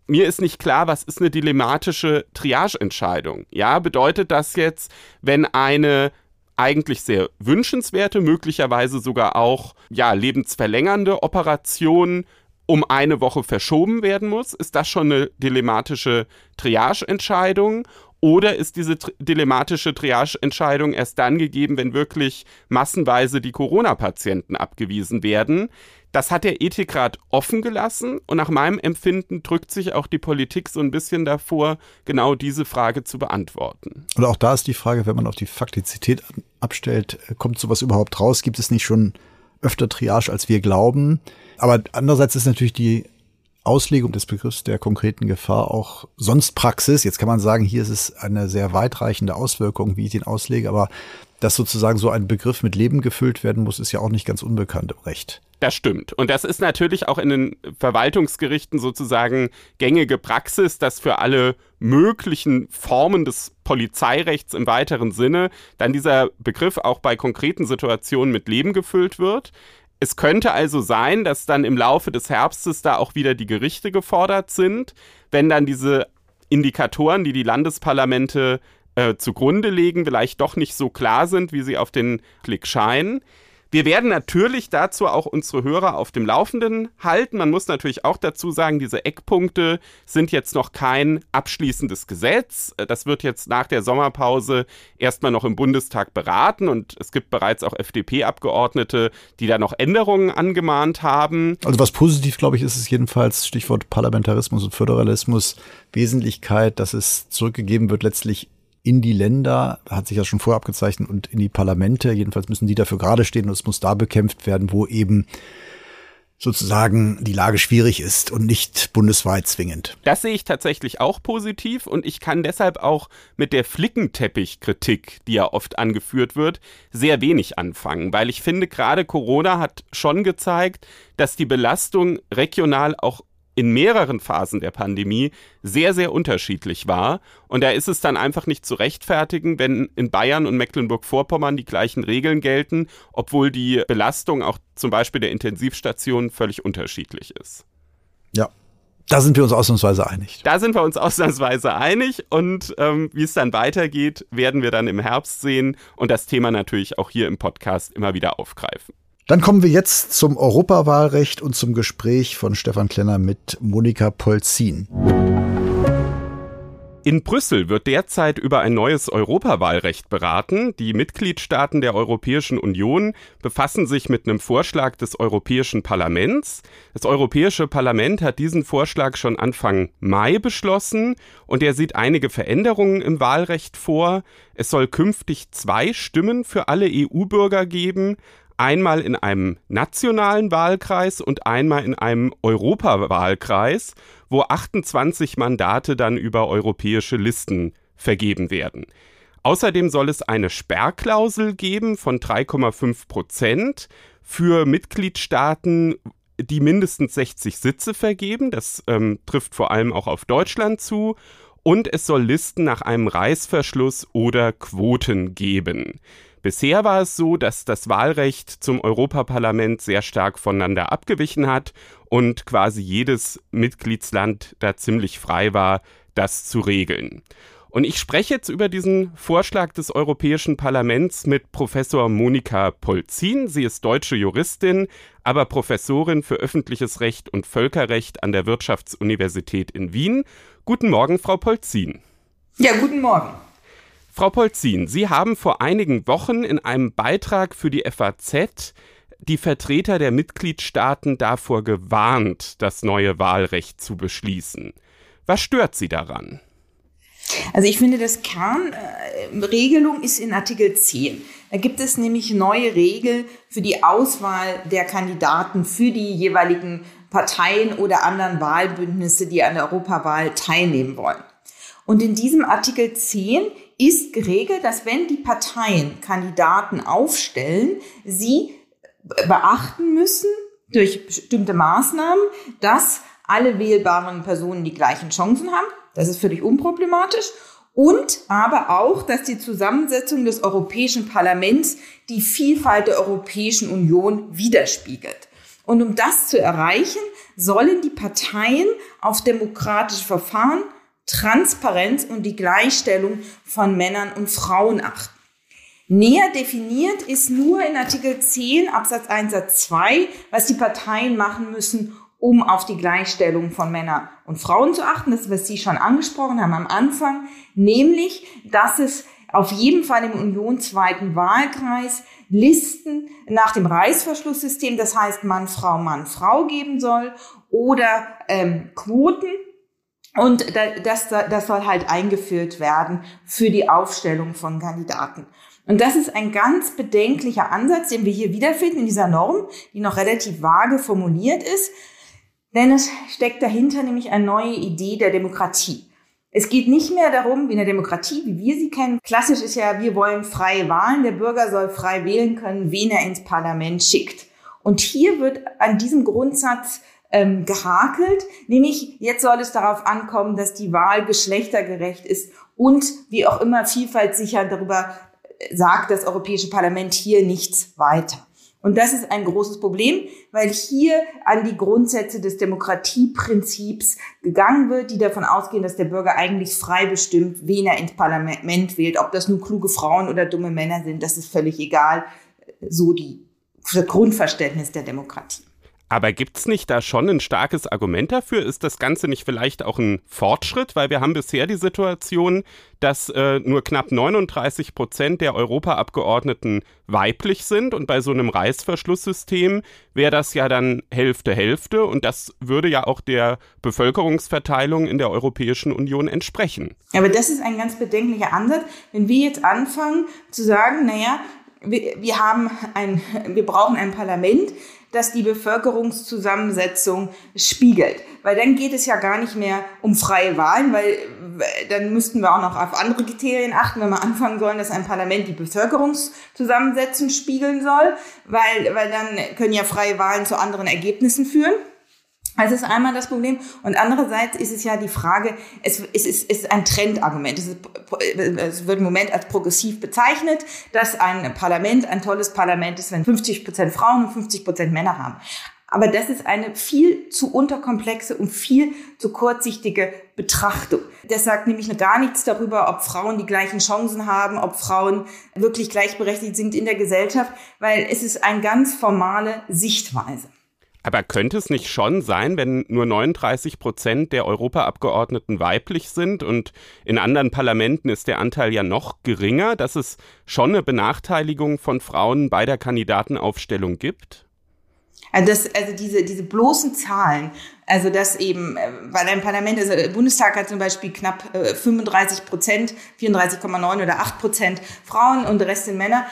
mir ist nicht klar, was ist eine dilematische Triageentscheidung? Ja, bedeutet das jetzt, wenn eine eigentlich sehr wünschenswerte, möglicherweise sogar auch ja lebensverlängernde Operation um eine Woche verschoben werden muss, ist das schon eine dilematische Triageentscheidung oder ist diese dilematische Triageentscheidung erst dann gegeben, wenn wirklich massenweise die Corona-Patienten abgewiesen werden? Das hat der Ethikrat offen gelassen und nach meinem Empfinden drückt sich auch die Politik so ein bisschen davor, genau diese Frage zu beantworten.
Und auch da ist die Frage, wenn man auf die Faktizität abstellt, kommt sowas überhaupt raus? Gibt es nicht schon öfter Triage, als wir glauben? Aber andererseits ist natürlich die Auslegung des Begriffs der konkreten Gefahr auch sonst Praxis. Jetzt kann man sagen, hier ist es eine sehr weitreichende Auswirkung, wie ich den auslege, aber dass sozusagen so ein Begriff mit Leben gefüllt werden muss, ist ja auch nicht ganz unbekannt im Recht.
Das stimmt. Und das ist natürlich auch in den Verwaltungsgerichten sozusagen gängige Praxis, dass für alle möglichen Formen des Polizeirechts im weiteren Sinne dann dieser Begriff auch bei konkreten Situationen mit Leben gefüllt wird. Es könnte also sein, dass dann im Laufe des Herbstes da auch wieder die Gerichte gefordert sind, wenn dann diese Indikatoren, die die Landesparlamente äh, zugrunde legen, vielleicht doch nicht so klar sind, wie sie auf den Klick scheinen. Wir werden natürlich dazu auch unsere Hörer auf dem Laufenden halten. Man muss natürlich auch dazu sagen, diese Eckpunkte sind jetzt noch kein abschließendes Gesetz. Das wird jetzt nach der Sommerpause erstmal noch im Bundestag beraten und es gibt bereits auch FDP-Abgeordnete, die da noch Änderungen angemahnt haben.
Also was positiv, glaube ich, ist es jedenfalls, Stichwort Parlamentarismus und Föderalismus, Wesentlichkeit, dass es zurückgegeben wird letztlich in die Länder, hat sich ja schon vorher abgezeichnet, und in die Parlamente. Jedenfalls müssen die dafür gerade stehen und es muss da bekämpft werden, wo eben sozusagen die Lage schwierig ist und nicht bundesweit zwingend.
Das sehe ich tatsächlich auch positiv und ich kann deshalb auch mit der Flickenteppich-Kritik, die ja oft angeführt wird, sehr wenig anfangen, weil ich finde, gerade Corona hat schon gezeigt, dass die Belastung regional auch in mehreren Phasen der Pandemie sehr, sehr unterschiedlich war. Und da ist es dann einfach nicht zu rechtfertigen, wenn in Bayern und Mecklenburg-Vorpommern die gleichen Regeln gelten, obwohl die Belastung auch zum Beispiel der Intensivstationen völlig unterschiedlich ist.
Ja, da sind wir uns ausnahmsweise einig.
Da sind wir uns ausnahmsweise einig und ähm, wie es dann weitergeht, werden wir dann im Herbst sehen und das Thema natürlich auch hier im Podcast immer wieder aufgreifen.
Dann kommen wir jetzt zum Europawahlrecht und zum Gespräch von Stefan Klenner mit Monika Polzin.
In Brüssel wird derzeit über ein neues Europawahlrecht beraten. Die Mitgliedstaaten der Europäischen Union befassen sich mit einem Vorschlag des Europäischen Parlaments. Das Europäische Parlament hat diesen Vorschlag schon Anfang Mai beschlossen und er sieht einige Veränderungen im Wahlrecht vor. Es soll künftig zwei Stimmen für alle EU-Bürger geben einmal in einem nationalen Wahlkreis und einmal in einem Europawahlkreis, wo 28 Mandate dann über europäische Listen vergeben werden. Außerdem soll es eine Sperrklausel geben von 3,5 Prozent für Mitgliedstaaten, die mindestens 60 Sitze vergeben. Das ähm, trifft vor allem auch auf Deutschland zu und es soll Listen nach einem Reißverschluss oder Quoten geben. Bisher war es so, dass das Wahlrecht zum Europaparlament sehr stark voneinander abgewichen hat und quasi jedes Mitgliedsland da ziemlich frei war, das zu regeln. Und ich spreche jetzt über diesen Vorschlag des Europäischen Parlaments mit Professor Monika Polzin. Sie ist deutsche Juristin, aber Professorin für öffentliches Recht und Völkerrecht an der Wirtschaftsuniversität in Wien. Guten Morgen, Frau Polzin.
Ja, guten Morgen.
Frau Polzin, Sie haben vor einigen Wochen in einem Beitrag für die FAZ die Vertreter der Mitgliedstaaten davor gewarnt, das neue Wahlrecht zu beschließen. Was stört Sie daran?
Also ich finde, das Kernregelung ist in Artikel 10. Da gibt es nämlich neue Regeln für die Auswahl der Kandidaten für die jeweiligen Parteien oder anderen Wahlbündnisse, die an der Europawahl teilnehmen wollen. Und in diesem Artikel 10 ist geregelt, dass wenn die Parteien Kandidaten aufstellen, sie beachten müssen durch bestimmte Maßnahmen, dass alle wählbaren Personen die gleichen Chancen haben. Das ist völlig unproblematisch. Und aber auch, dass die Zusammensetzung des Europäischen Parlaments die Vielfalt der Europäischen Union widerspiegelt. Und um das zu erreichen, sollen die Parteien auf demokratische Verfahren Transparenz und die Gleichstellung von Männern und Frauen achten. Näher definiert ist nur in Artikel 10 Absatz 1 Satz 2, was die Parteien machen müssen, um auf die Gleichstellung von Männern und Frauen zu achten. Das, was Sie schon angesprochen haben am Anfang, nämlich, dass es auf jeden Fall im unionsweiten Wahlkreis Listen nach dem Reißverschlusssystem, das heißt Mann, Frau, Mann, Frau geben soll oder ähm, Quoten und das, das soll halt eingeführt werden für die Aufstellung von Kandidaten. Und das ist ein ganz bedenklicher Ansatz, den wir hier wiederfinden in dieser Norm, die noch relativ vage formuliert ist. Denn es steckt dahinter nämlich eine neue Idee der Demokratie. Es geht nicht mehr darum, wie in der Demokratie, wie wir sie kennen. Klassisch ist ja, wir wollen freie Wahlen. Der Bürger soll frei wählen können, wen er ins Parlament schickt. Und hier wird an diesem Grundsatz ähm, gehakelt, nämlich jetzt soll es darauf ankommen, dass die Wahl geschlechtergerecht ist und wie auch immer Vielfalt sicher darüber äh, sagt das Europäische Parlament hier nichts weiter. Und das ist ein großes Problem, weil hier an die Grundsätze des Demokratieprinzips gegangen wird, die davon ausgehen, dass der Bürger eigentlich frei bestimmt, wen er ins Parlament wählt. Ob das nur kluge Frauen oder dumme Männer sind, das ist völlig egal. So die, das Grundverständnis der Demokratie.
Aber gibt es nicht da schon ein starkes Argument dafür? Ist das Ganze nicht vielleicht auch ein Fortschritt? Weil wir haben bisher die Situation, dass äh, nur knapp 39 Prozent der Europaabgeordneten weiblich sind und bei so einem Reißverschlusssystem wäre das ja dann Hälfte Hälfte und das würde ja auch der Bevölkerungsverteilung in der Europäischen Union entsprechen.
Aber das ist ein ganz bedenklicher Ansatz. Wenn wir jetzt anfangen zu sagen, naja, wir, wir haben ein, wir brauchen ein Parlament, das die Bevölkerungszusammensetzung spiegelt. Weil dann geht es ja gar nicht mehr um freie Wahlen, weil dann müssten wir auch noch auf andere Kriterien achten, wenn wir anfangen sollen, dass ein Parlament die Bevölkerungszusammensetzung spiegeln soll, weil, weil dann können ja freie Wahlen zu anderen Ergebnissen führen. Also ist einmal das Problem. Und andererseits ist es ja die Frage, es, es, ist, es ist ein Trendargument. Es, ist, es wird im Moment als progressiv bezeichnet, dass ein Parlament ein tolles Parlament ist, wenn 50 Prozent Frauen und 50 Prozent Männer haben. Aber das ist eine viel zu unterkomplexe und viel zu kurzsichtige Betrachtung. Das sagt nämlich gar nichts darüber, ob Frauen die gleichen Chancen haben, ob Frauen wirklich gleichberechtigt sind in der Gesellschaft, weil es ist eine ganz formale Sichtweise.
Aber könnte es nicht schon sein, wenn nur 39 Prozent der Europaabgeordneten weiblich sind und in anderen Parlamenten ist der Anteil ja noch geringer, dass es schon eine Benachteiligung von Frauen bei der Kandidatenaufstellung gibt?
Also, das, also diese, diese bloßen Zahlen, also dass eben, äh, weil ein Parlament, also der Bundestag hat zum Beispiel knapp 35 äh, Prozent, 34,9 oder 8 Prozent Frauen und der Rest sind Männer,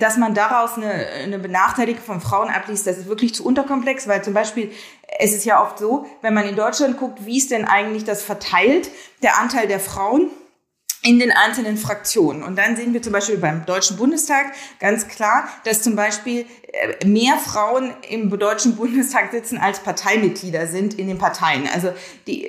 dass man daraus eine, eine Benachteiligung von Frauen abliest, das ist wirklich zu unterkomplex, weil zum Beispiel es ist ja oft so, wenn man in Deutschland guckt, wie ist denn eigentlich das verteilt, der Anteil der Frauen in den einzelnen Fraktionen. Und dann sehen wir zum Beispiel beim Deutschen Bundestag ganz klar, dass zum Beispiel äh, mehr Frauen im Deutschen Bundestag sitzen als Parteimitglieder sind in den Parteien. Also die,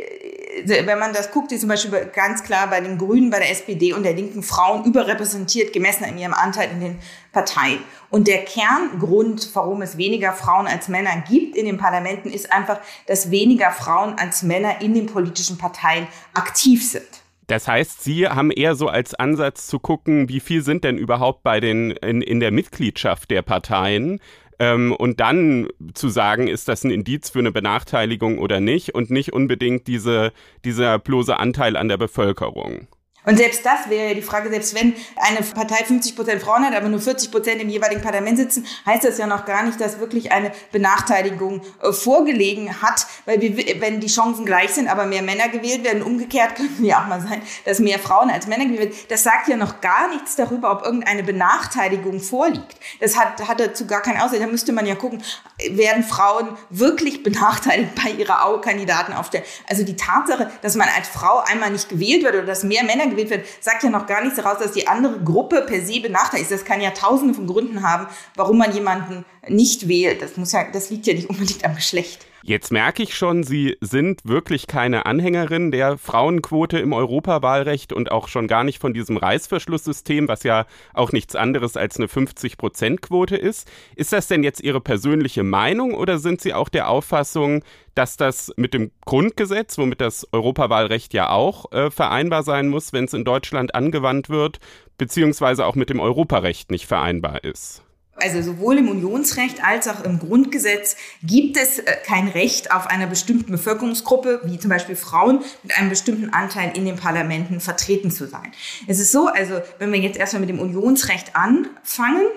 wenn man das guckt, ist zum Beispiel ganz klar bei den Grünen, bei der SPD und der Linken Frauen überrepräsentiert, gemessen an ihrem Anteil in den Parteien. Und der Kerngrund, warum es weniger Frauen als Männer gibt in den Parlamenten, ist einfach, dass weniger Frauen als Männer in den politischen Parteien aktiv sind.
Das heißt, Sie haben eher so als Ansatz zu gucken, wie viel sind denn überhaupt bei den in, in der Mitgliedschaft der Parteien ähm, und dann zu sagen, ist das ein Indiz für eine Benachteiligung oder nicht und nicht unbedingt diese, dieser bloße Anteil an der Bevölkerung.
Und selbst das wäre ja die Frage, selbst wenn eine Partei 50 Prozent Frauen hat, aber nur 40 Prozent im jeweiligen Parlament sitzen, heißt das ja noch gar nicht, dass wirklich eine Benachteiligung äh, vorgelegen hat, weil wir, wenn die Chancen gleich sind, aber mehr Männer gewählt werden, umgekehrt könnte ja auch mal sein, dass mehr Frauen als Männer gewählt werden. Das sagt ja noch gar nichts darüber, ob irgendeine Benachteiligung vorliegt. Das hat, hat dazu gar keinen Aussehen. Da müsste man ja gucken, werden Frauen wirklich benachteiligt bei ihrer Kandidaten aufstellen? Also die Tatsache, dass man als Frau einmal nicht gewählt wird oder dass mehr Männer gewählt wird, sagt ja noch gar nichts daraus, dass die andere Gruppe per se benachteiligt ist. Das kann ja tausende von Gründen haben, warum man jemanden nicht wählt. Das muss ja, das liegt ja nicht unbedingt am Geschlecht.
Jetzt merke ich schon, Sie sind wirklich keine Anhängerin der Frauenquote im Europawahlrecht und auch schon gar nicht von diesem Reißverschlusssystem, was ja auch nichts anderes als eine 50-Prozent-Quote ist. Ist das denn jetzt Ihre persönliche Meinung oder sind Sie auch der Auffassung, dass das mit dem Grundgesetz, womit das Europawahlrecht ja auch äh, vereinbar sein muss, wenn es in Deutschland angewandt wird, beziehungsweise auch mit dem Europarecht nicht vereinbar ist?
Also sowohl im Unionsrecht als auch im Grundgesetz gibt es äh, kein Recht auf einer bestimmten Bevölkerungsgruppe, wie zum Beispiel Frauen, mit einem bestimmten Anteil in den Parlamenten vertreten zu sein. Es ist so, also wenn wir jetzt erstmal mit dem Unionsrecht anfangen,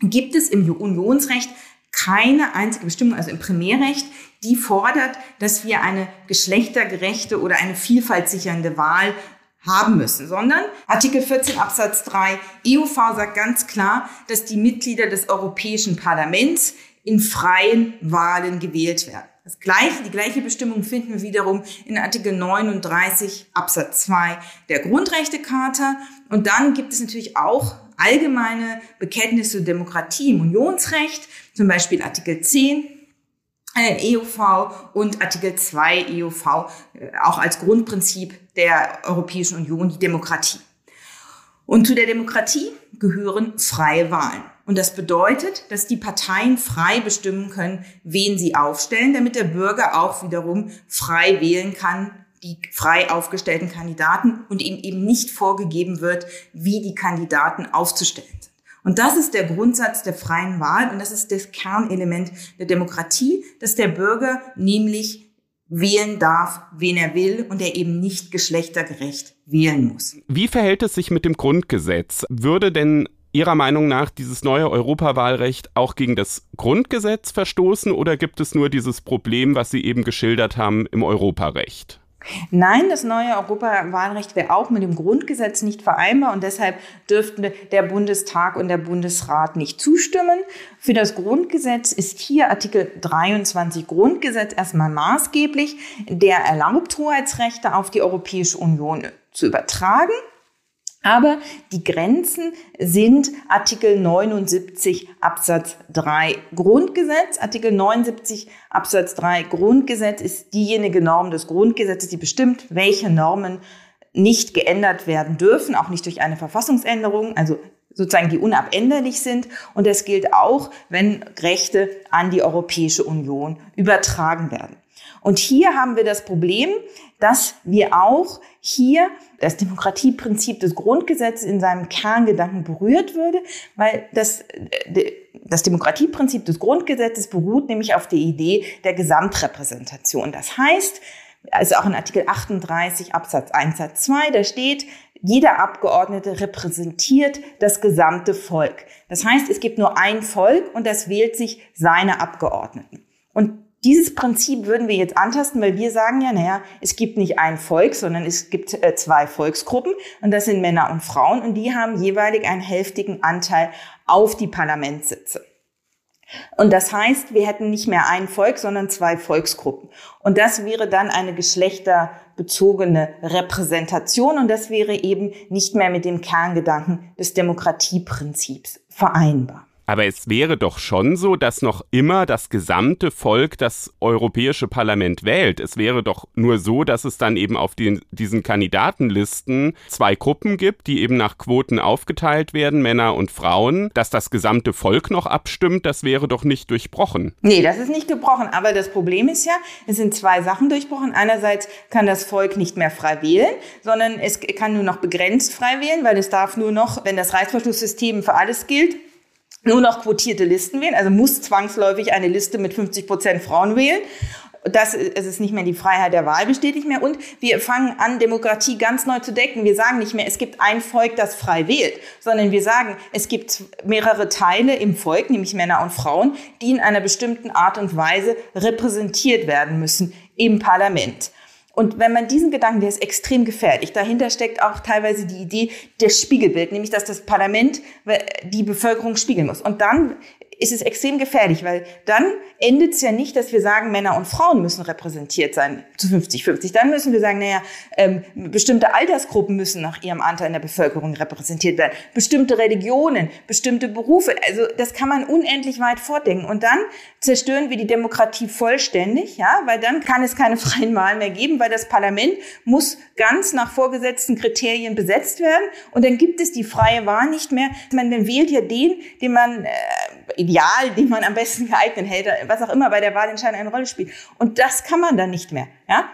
gibt es im Unionsrecht keine einzige Bestimmung, also im Primärrecht, die fordert, dass wir eine geschlechtergerechte oder eine vielfaltssichernde Wahl haben müssen, sondern Artikel 14 Absatz 3 EUV sagt ganz klar, dass die Mitglieder des Europäischen Parlaments in freien Wahlen gewählt werden. Das gleiche, die gleiche Bestimmung finden wir wiederum in Artikel 39 Absatz 2 der Grundrechtecharta. Und dann gibt es natürlich auch allgemeine Bekenntnisse zur Demokratie im Unionsrecht, zum Beispiel Artikel 10 äh, EUV und Artikel 2 EUV, äh, auch als Grundprinzip der Europäischen Union die Demokratie. Und zu der Demokratie gehören freie Wahlen. Und das bedeutet, dass die Parteien frei bestimmen können, wen sie aufstellen, damit der Bürger auch wiederum frei wählen kann, die frei aufgestellten Kandidaten und ihm eben nicht vorgegeben wird, wie die Kandidaten aufzustellen sind. Und das ist der Grundsatz der freien Wahl und das ist das Kernelement der Demokratie, dass der Bürger nämlich wählen darf, wen er will und er eben nicht geschlechtergerecht wählen muss.
Wie verhält es sich mit dem Grundgesetz? Würde denn Ihrer Meinung nach dieses neue Europawahlrecht auch gegen das Grundgesetz verstoßen oder gibt es nur dieses Problem, was Sie eben geschildert haben, im Europarecht?
Nein, das neue Europawahlrecht wäre auch mit dem Grundgesetz nicht vereinbar und deshalb dürften der Bundestag und der Bundesrat nicht zustimmen. Für das Grundgesetz ist hier Artikel 23 Grundgesetz erstmal maßgeblich. Der erlaubt Hoheitsrechte auf die Europäische Union zu übertragen. Aber die Grenzen sind Artikel 79 Absatz 3 Grundgesetz. Artikel 79 Absatz 3 Grundgesetz ist diejenige Norm des Grundgesetzes, die bestimmt, welche Normen nicht geändert werden dürfen, auch nicht durch eine Verfassungsänderung, also sozusagen die unabänderlich sind. Und das gilt auch, wenn Rechte an die Europäische Union übertragen werden. Und hier haben wir das Problem, dass wir auch hier das Demokratieprinzip des Grundgesetzes in seinem Kerngedanken berührt würde, weil das, äh, das Demokratieprinzip des Grundgesetzes beruht nämlich auf der Idee der Gesamtrepräsentation. Das heißt, also auch in Artikel 38 Absatz 1 Satz 2, da steht, jeder Abgeordnete repräsentiert das gesamte Volk. Das heißt, es gibt nur ein Volk und das wählt sich seine Abgeordneten. Und dieses Prinzip würden wir jetzt antasten, weil wir sagen ja, naja, es gibt nicht ein Volk, sondern es gibt äh, zwei Volksgruppen und das sind Männer und Frauen und die haben jeweilig einen hälftigen Anteil auf die Parlamentssitze. Und das heißt, wir hätten nicht mehr ein Volk, sondern zwei Volksgruppen. Und das wäre dann eine geschlechterbezogene Repräsentation und das wäre eben nicht mehr mit dem Kerngedanken des Demokratieprinzips vereinbar.
Aber es wäre doch schon so, dass noch immer das gesamte Volk das Europäische Parlament wählt. Es wäre doch nur so, dass es dann eben auf den, diesen Kandidatenlisten zwei Gruppen gibt, die eben nach Quoten aufgeteilt werden, Männer und Frauen. Dass das gesamte Volk noch abstimmt, das wäre doch nicht durchbrochen.
Nee, das ist nicht gebrochen. Aber das Problem ist ja, es sind zwei Sachen durchbrochen. Einerseits kann das Volk nicht mehr frei wählen, sondern es kann nur noch begrenzt frei wählen, weil es darf nur noch, wenn das Reißverschlusssystem für alles gilt, nur noch quotierte Listen wählen, also muss zwangsläufig eine Liste mit 50 Prozent Frauen wählen. Das es ist nicht mehr die Freiheit der Wahl besteht nicht mehr und wir fangen an Demokratie ganz neu zu decken. Wir sagen nicht mehr, es gibt ein Volk, das frei wählt, sondern wir sagen, es gibt mehrere Teile im Volk, nämlich Männer und Frauen, die in einer bestimmten Art und Weise repräsentiert werden müssen im Parlament. Und wenn man diesen Gedanken, der ist extrem gefährlich, dahinter steckt auch teilweise die Idee des Spiegelbild, nämlich dass das Parlament die Bevölkerung spiegeln muss. Und dann ist es extrem gefährlich, weil dann endet es ja nicht, dass wir sagen, Männer und Frauen müssen repräsentiert sein zu 50-50. Dann müssen wir sagen, naja, ähm, bestimmte Altersgruppen müssen nach ihrem Anteil in der Bevölkerung repräsentiert werden, bestimmte Religionen, bestimmte Berufe. Also das kann man unendlich weit vordenken. Und dann zerstören wir die Demokratie vollständig, ja, weil dann kann es keine freien Wahlen mehr geben, weil das Parlament muss ganz nach vorgesetzten Kriterien besetzt werden und dann gibt es die freie Wahl nicht mehr. Man wählt ja den, den man äh, Ideal, den man am besten geeignet hält, was auch immer bei der Wahlentscheidung eine Rolle spielt. Und das kann man dann nicht mehr, ja?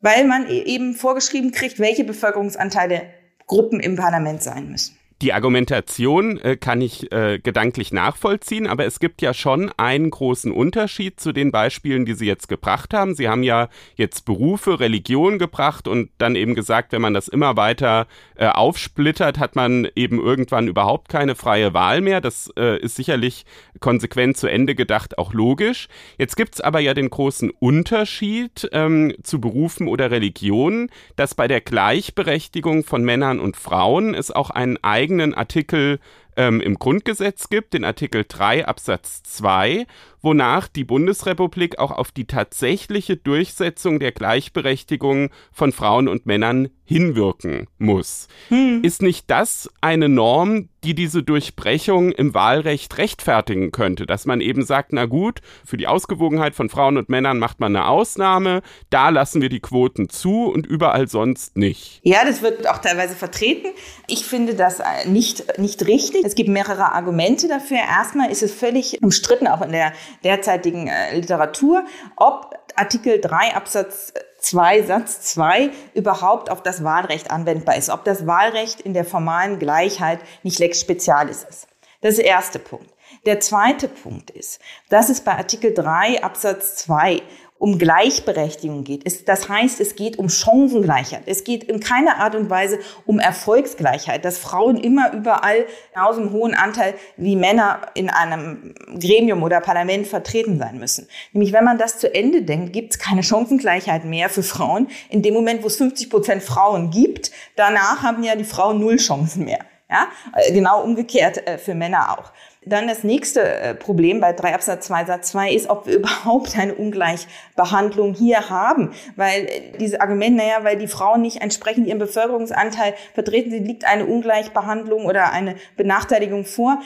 Weil man e-, eben vorgeschrieben kriegt, welche Bevölkerungsanteile Gruppen im Parlament sein müssen.
Die Argumentation äh, kann ich äh, gedanklich nachvollziehen, aber es gibt ja schon einen großen Unterschied zu den Beispielen, die Sie jetzt gebracht haben. Sie haben ja jetzt Berufe, Religion gebracht und dann eben gesagt, wenn man das immer weiter äh, aufsplittert, hat man eben irgendwann überhaupt keine freie Wahl mehr. Das äh, ist sicherlich konsequent zu Ende gedacht auch logisch. Jetzt gibt's aber ja den großen Unterschied ähm, zu Berufen oder Religionen, dass bei der Gleichberechtigung von Männern und Frauen es auch einen eigenen eigenen Artikel ähm, im Grundgesetz gibt, den Artikel 3 Absatz 2, wonach die Bundesrepublik auch auf die tatsächliche Durchsetzung der Gleichberechtigung von Frauen und Männern hinwirken muss. Hm. Ist nicht das eine Norm, die diese Durchbrechung im Wahlrecht rechtfertigen könnte, dass man eben sagt, na gut, für die Ausgewogenheit von Frauen und Männern macht man eine Ausnahme, da lassen wir die Quoten zu und überall sonst nicht.
Ja, das wird auch teilweise vertreten. Ich finde das äh, nicht, nicht richtig. Es gibt mehrere Argumente dafür. Erstmal ist es völlig umstritten, auch in der derzeitigen äh, Literatur, ob Artikel 3 Absatz 2 Satz 2 überhaupt auf das Wahlrecht anwendbar ist, ob das Wahlrecht in der formalen Gleichheit nicht lex specialis ist. Das ist der erste Punkt. Der zweite Punkt ist, dass es bei Artikel 3 Absatz 2 um Gleichberechtigung geht. das heißt, es geht um Chancengleichheit. Es geht in keiner Art und Weise um Erfolgsgleichheit, dass Frauen immer überall genauso einen hohen Anteil wie Männer in einem Gremium oder Parlament vertreten sein müssen. Nämlich, wenn man das zu Ende denkt, gibt es keine Chancengleichheit mehr für Frauen. In dem Moment, wo es 50 Prozent Frauen gibt, danach haben ja die Frauen null Chancen mehr. Ja, äh, genau umgekehrt äh, für Männer auch. Dann das nächste äh, Problem bei 3 Absatz 2 Satz 2 ist, ob wir überhaupt eine Ungleichbehandlung hier haben. Weil äh, dieses Argument, naja, weil die Frauen nicht entsprechend ihren Bevölkerungsanteil vertreten sind, liegt eine Ungleichbehandlung oder eine Benachteiligung vor.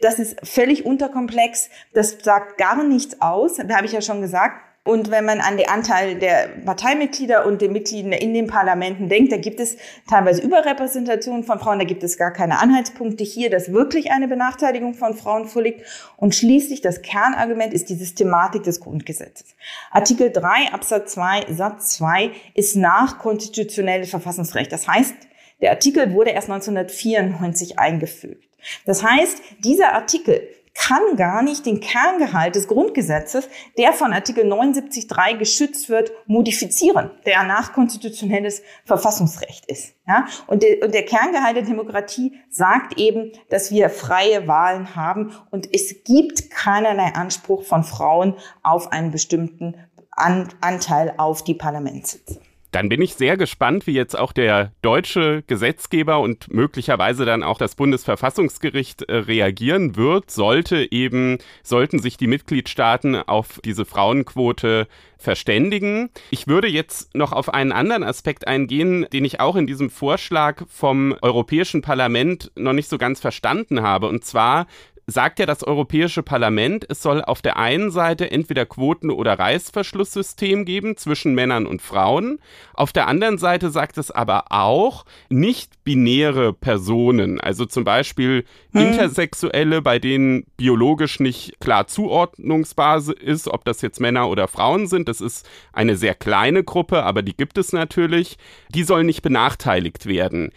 Das ist völlig unterkomplex. Das sagt gar nichts aus. Da habe ich ja schon gesagt, und wenn man an den Anteil der Parteimitglieder und den Mitgliedern in den Parlamenten denkt, da gibt es teilweise Überrepräsentation von Frauen, da gibt es gar keine Anhaltspunkte hier, dass wirklich eine Benachteiligung von Frauen vorliegt. Und schließlich das Kernargument ist die Systematik des Grundgesetzes. Artikel 3 Absatz 2 Satz 2 ist nach konstitutionelles Verfassungsrecht. Das heißt, der Artikel wurde erst 1994 eingefügt. Das heißt, dieser Artikel kann gar nicht den Kerngehalt des Grundgesetzes, der von Artikel 79.3 geschützt wird, modifizieren, der nach konstitutionelles Verfassungsrecht ist. Ja? Und, der, und der Kerngehalt der Demokratie sagt eben, dass wir freie Wahlen haben und es gibt keinerlei Anspruch von Frauen auf einen bestimmten An Anteil auf die Parlamentssitze.
Dann bin ich sehr gespannt, wie jetzt auch der deutsche Gesetzgeber und möglicherweise dann auch das Bundesverfassungsgericht äh, reagieren wird, sollte eben, sollten sich die Mitgliedstaaten auf diese Frauenquote verständigen. Ich würde jetzt noch auf einen anderen Aspekt eingehen, den ich auch in diesem Vorschlag vom Europäischen Parlament noch nicht so ganz verstanden habe. Und zwar sagt ja das Europäische Parlament, es soll auf der einen Seite entweder Quoten- oder Reißverschlusssystem geben zwischen Männern und Frauen. Auf der anderen Seite sagt es aber auch nicht binäre Personen, also zum Beispiel hm. Intersexuelle, bei denen biologisch nicht klar zuordnungsbar ist, ob das jetzt Männer oder Frauen sind. Das ist eine sehr kleine Gruppe, aber die gibt es natürlich. Die sollen nicht benachteiligt werden.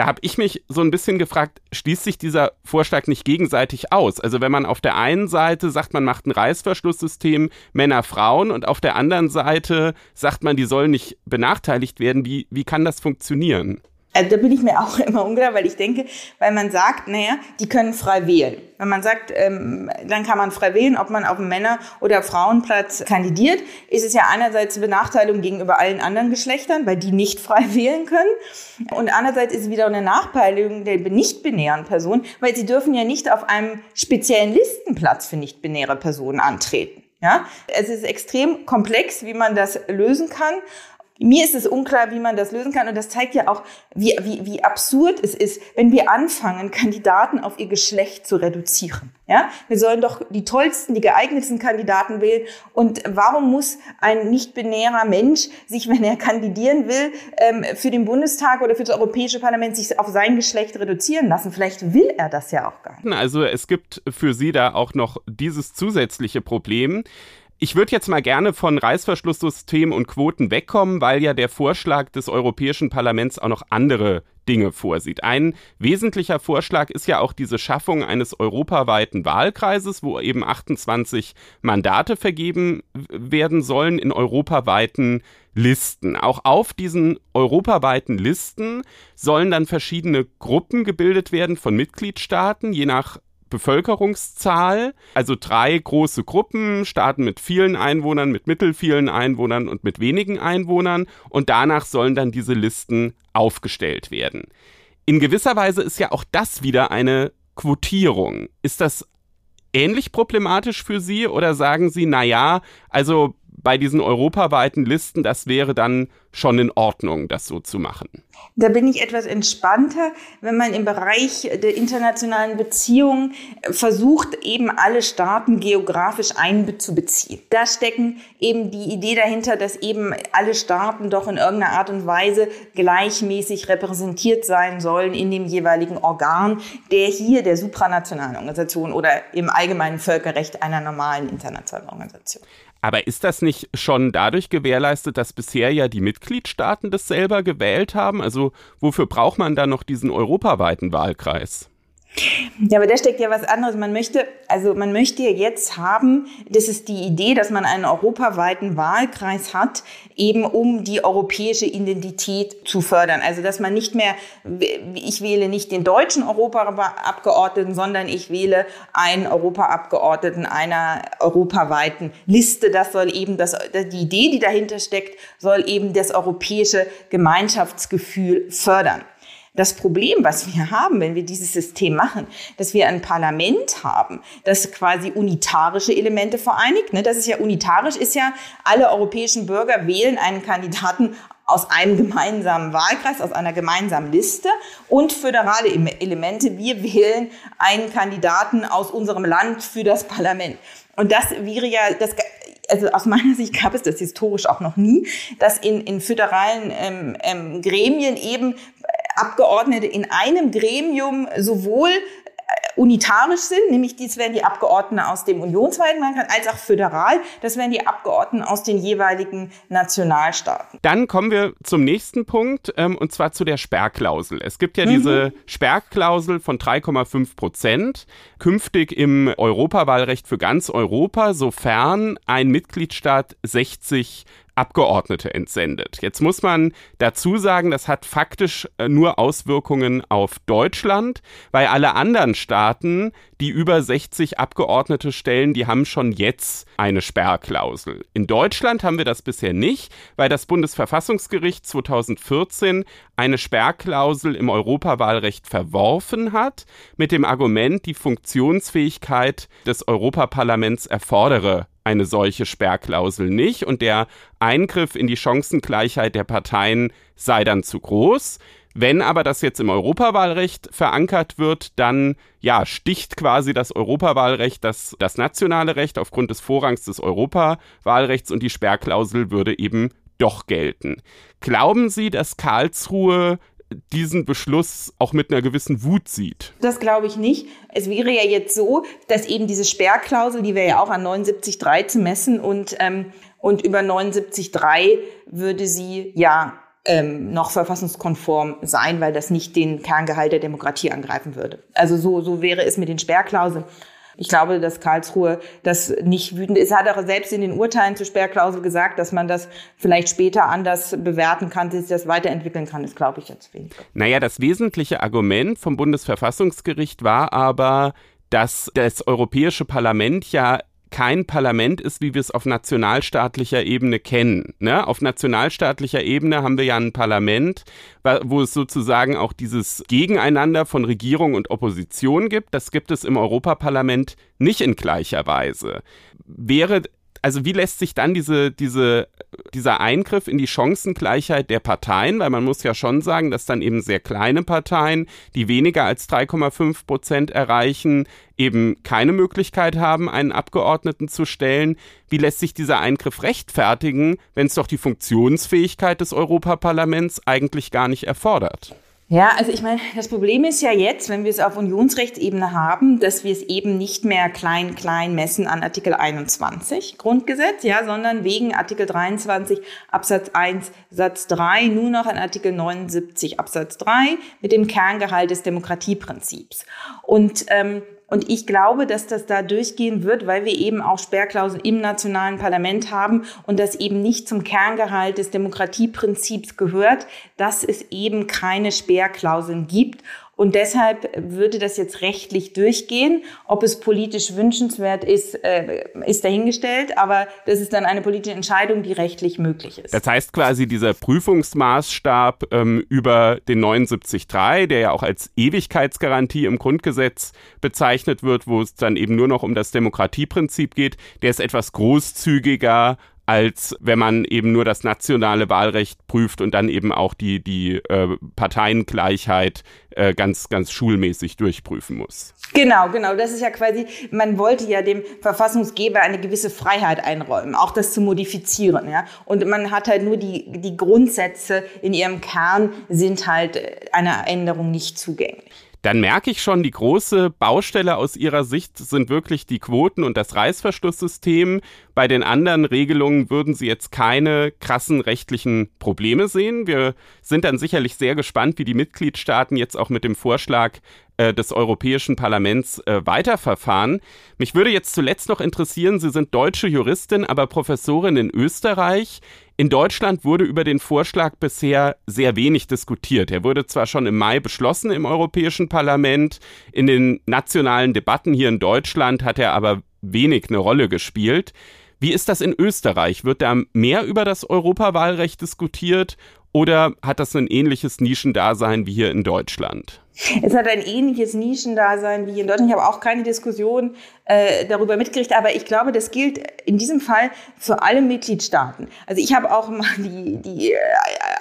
Da habe ich mich so ein bisschen gefragt, schließt sich dieser Vorschlag nicht gegenseitig aus? Also wenn man auf der einen Seite sagt, man macht ein Reißverschlusssystem Männer, Frauen und auf der anderen Seite sagt man, die sollen nicht benachteiligt werden, wie, wie kann das funktionieren?
Also da bin ich mir auch immer unklar, weil ich denke, weil man sagt, naja, die können frei wählen. Wenn man sagt, ähm, dann kann man frei wählen, ob man auf dem Männer- oder Frauenplatz kandidiert, ist es ja einerseits eine Benachteiligung gegenüber allen anderen Geschlechtern, weil die nicht frei wählen können. Und andererseits ist es wieder eine Nachteiligung der nicht-binären Personen, weil sie dürfen ja nicht auf einem speziellen Listenplatz für nicht-binäre Personen antreten. Ja, es ist extrem komplex, wie man das lösen kann. Mir ist es unklar, wie man das lösen kann. Und das zeigt ja auch, wie, wie, wie absurd es ist, wenn wir anfangen, Kandidaten auf ihr Geschlecht zu reduzieren. Ja, wir sollen doch die tollsten, die geeignetsten Kandidaten wählen. Und warum muss ein nicht-binärer Mensch sich, wenn er kandidieren will, ähm, für den Bundestag oder für das Europäische Parlament sich auf sein Geschlecht reduzieren lassen? Vielleicht will er das ja auch gar nicht.
Also es gibt für Sie da auch noch dieses zusätzliche Problem. Ich würde jetzt mal gerne von Reißverschlusssystem und Quoten wegkommen, weil ja der Vorschlag des Europäischen Parlaments auch noch andere Dinge vorsieht. Ein wesentlicher Vorschlag ist ja auch diese Schaffung eines europaweiten Wahlkreises, wo eben 28 Mandate vergeben werden sollen in europaweiten Listen. Auch auf diesen europaweiten Listen sollen dann verschiedene Gruppen gebildet werden von Mitgliedstaaten, je nach Bevölkerungszahl, also drei große Gruppen, Staaten mit vielen Einwohnern, mit mittelvielen Einwohnern und mit wenigen Einwohnern und danach sollen dann diese Listen aufgestellt werden. In gewisser Weise ist ja auch das wieder eine Quotierung. Ist das ähnlich problematisch für Sie oder sagen Sie, na ja, also bei diesen europaweiten Listen, das wäre dann schon in Ordnung, das so zu machen.
Da bin ich etwas entspannter, wenn man im Bereich der internationalen Beziehungen versucht, eben alle Staaten geografisch einzubeziehen. Da stecken eben die Idee dahinter, dass eben alle Staaten doch in irgendeiner Art und Weise gleichmäßig repräsentiert sein sollen in dem jeweiligen Organ, der hier der supranationalen Organisation oder im allgemeinen Völkerrecht einer normalen internationalen Organisation.
Aber ist das nicht schon dadurch gewährleistet, dass bisher ja die Mitgliedstaaten das selber gewählt haben? Also wofür braucht man da noch diesen europaweiten Wahlkreis?
Ja, aber da steckt ja was anderes. Man möchte, also man möchte jetzt haben, das ist die Idee, dass man einen europaweiten Wahlkreis hat, eben um die europäische Identität zu fördern. Also dass man nicht mehr, ich wähle nicht den deutschen Europaabgeordneten, sondern ich wähle einen Europaabgeordneten einer europaweiten Liste. Das soll eben das, die Idee, die dahinter steckt, soll eben das europäische Gemeinschaftsgefühl fördern. Das Problem, was wir haben, wenn wir dieses System machen, dass wir ein Parlament haben, das quasi unitarische Elemente vereinigt. Ne? Das ist ja unitarisch, ist ja, alle europäischen Bürger wählen einen Kandidaten aus einem gemeinsamen Wahlkreis, aus einer gemeinsamen Liste und föderale Elemente. Wir wählen einen Kandidaten aus unserem Land für das Parlament. Und das wäre ja, das, also aus meiner Sicht gab es das historisch auch noch nie, dass in, in föderalen ähm, ähm, Gremien eben Abgeordnete in einem Gremium sowohl unitarisch sind, nämlich dies wären die Abgeordneten aus dem unionsweiten als auch föderal, das wären die Abgeordneten aus den jeweiligen Nationalstaaten.
Dann kommen wir zum nächsten Punkt, ähm, und zwar zu der Sperrklausel. Es gibt ja mhm. diese Sperrklausel von 3,5 Prozent, künftig im Europawahlrecht für ganz Europa, sofern ein Mitgliedstaat 60 Abgeordnete entsendet. Jetzt muss man dazu sagen, das hat faktisch äh, nur Auswirkungen auf Deutschland, weil alle anderen Staaten, die über 60 Abgeordnete stellen, die haben schon jetzt eine Sperrklausel. In Deutschland haben wir das bisher nicht, weil das Bundesverfassungsgericht 2014 eine Sperrklausel im Europawahlrecht verworfen hat, mit dem Argument, die Funktionsfähigkeit des Europaparlaments erfordere eine solche Sperrklausel nicht und der Eingriff in die Chancengleichheit der Parteien sei dann zu groß. Wenn aber das jetzt im Europawahlrecht verankert wird, dann ja, sticht quasi das Europawahlrecht das, das nationale Recht aufgrund des Vorrangs des Europawahlrechts und die Sperrklausel würde eben doch gelten. Glauben Sie, dass Karlsruhe diesen Beschluss auch mit einer gewissen Wut sieht.
Das glaube ich nicht. Es wäre ja jetzt so, dass eben diese Sperrklausel, die wäre ja auch an 79.3 zu messen und, ähm, und über 79.3 würde sie ja ähm, noch verfassungskonform sein, weil das nicht den Kerngehalt der Demokratie angreifen würde. Also so, so wäre es mit den Sperrklauseln. Ich glaube, dass Karlsruhe das nicht wütend ist. Hat auch selbst in den Urteilen zur Sperrklausel gesagt, dass man das vielleicht später anders bewerten kann, dass sich das weiterentwickeln kann. Das glaube ich jetzt weniger.
Naja, das wesentliche Argument vom Bundesverfassungsgericht war aber, dass das Europäische Parlament ja kein Parlament ist, wie wir es auf nationalstaatlicher Ebene kennen. Ne? Auf nationalstaatlicher Ebene haben wir ja ein Parlament, wo es sozusagen auch dieses Gegeneinander von Regierung und Opposition gibt. Das gibt es im Europaparlament nicht in gleicher Weise. Wäre also wie lässt sich dann diese, diese, dieser Eingriff in die Chancengleichheit der Parteien, weil man muss ja schon sagen, dass dann eben sehr kleine Parteien, die weniger als 3,5 Prozent erreichen, eben keine Möglichkeit haben, einen Abgeordneten zu stellen. Wie lässt sich dieser Eingriff rechtfertigen, wenn es doch die Funktionsfähigkeit des Europaparlaments eigentlich gar nicht erfordert?
Ja, also ich meine, das Problem ist ja jetzt, wenn wir es auf Unionsrechtsebene haben, dass wir es eben nicht mehr klein, klein messen an Artikel 21 Grundgesetz, ja, sondern wegen Artikel 23 Absatz 1 Satz 3 nur noch an Artikel 79 Absatz 3 mit dem Kerngehalt des Demokratieprinzips. Und ähm, und ich glaube, dass das da durchgehen wird, weil wir eben auch Sperrklauseln im nationalen Parlament haben und das eben nicht zum Kerngehalt des Demokratieprinzips gehört, dass es eben keine Sperrklauseln gibt. Und deshalb würde das jetzt rechtlich durchgehen. Ob es politisch wünschenswert ist, äh, ist dahingestellt. Aber das ist dann eine politische Entscheidung, die rechtlich möglich ist.
Das heißt quasi, dieser Prüfungsmaßstab ähm, über den 79.3, der ja auch als Ewigkeitsgarantie im Grundgesetz bezeichnet wird, wo es dann eben nur noch um das Demokratieprinzip geht, der ist etwas großzügiger als wenn man eben nur das nationale Wahlrecht prüft und dann eben auch die, die äh, Parteiengleichheit äh, ganz, ganz schulmäßig durchprüfen muss.
Genau, genau. Das ist ja quasi, man wollte ja dem Verfassungsgeber eine gewisse Freiheit einräumen, auch das zu modifizieren, ja. Und man hat halt nur die, die Grundsätze in ihrem Kern sind halt einer Änderung nicht zugänglich
dann merke ich schon, die große Baustelle aus Ihrer Sicht sind wirklich die Quoten und das Reißverschlusssystem. Bei den anderen Regelungen würden Sie jetzt keine krassen rechtlichen Probleme sehen. Wir sind dann sicherlich sehr gespannt, wie die Mitgliedstaaten jetzt auch mit dem Vorschlag äh, des Europäischen Parlaments äh, weiterverfahren. Mich würde jetzt zuletzt noch interessieren, Sie sind deutsche Juristin, aber Professorin in Österreich. In Deutschland wurde über den Vorschlag bisher sehr wenig diskutiert. Er wurde zwar schon im Mai beschlossen im Europäischen Parlament, in den nationalen Debatten hier in Deutschland hat er aber wenig eine Rolle gespielt. Wie ist das in Österreich? Wird da mehr über das Europawahlrecht diskutiert oder hat das ein ähnliches Nischendasein wie hier in Deutschland?
Es hat ein ähnliches Nischendasein wie in Deutschland. Ich habe auch keine Diskussion äh, darüber mitgekriegt, aber ich glaube, das gilt in diesem Fall für alle Mitgliedstaaten. Also ich habe auch mal die, die äh,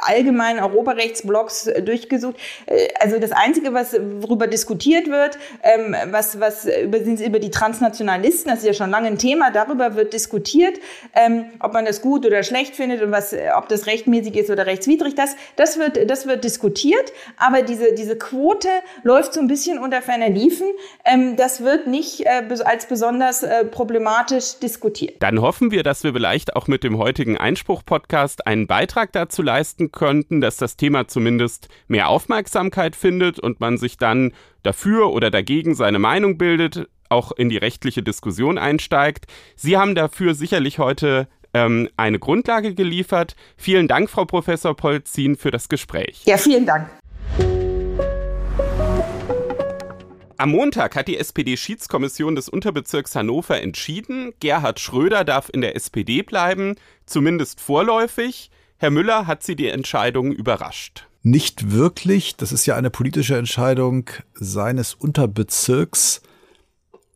allgemeinen Europarechtsblocks äh, durchgesucht. Äh, also das Einzige, was worüber diskutiert wird, ähm, was, was über, sind über die Transnationalisten, das ist ja schon lange ein Thema, darüber wird diskutiert, ähm, ob man das gut oder schlecht findet und was, ob das rechtmäßig ist oder rechtswidrig. Das, das, wird, das wird diskutiert, aber diese, diese Quote läuft so ein bisschen unter ferner Liefen. Ähm, das wird nicht äh, als besonders äh, problematisch diskutiert.
Dann hoffen wir, dass wir vielleicht auch mit dem heutigen Einspruch-Podcast einen Beitrag dazu leisten könnten, dass das Thema zumindest mehr Aufmerksamkeit findet und man sich dann dafür oder dagegen seine Meinung bildet, auch in die rechtliche Diskussion einsteigt. Sie haben dafür sicherlich heute ähm, eine Grundlage geliefert. Vielen Dank, Frau Professor Polzin, für das Gespräch.
Ja, vielen Dank.
Am Montag hat die SPD-Schiedskommission des Unterbezirks Hannover entschieden, Gerhard Schröder darf in der SPD bleiben, zumindest vorläufig. Herr Müller hat sie die Entscheidung überrascht.
Nicht wirklich. Das ist ja eine politische Entscheidung seines Unterbezirks.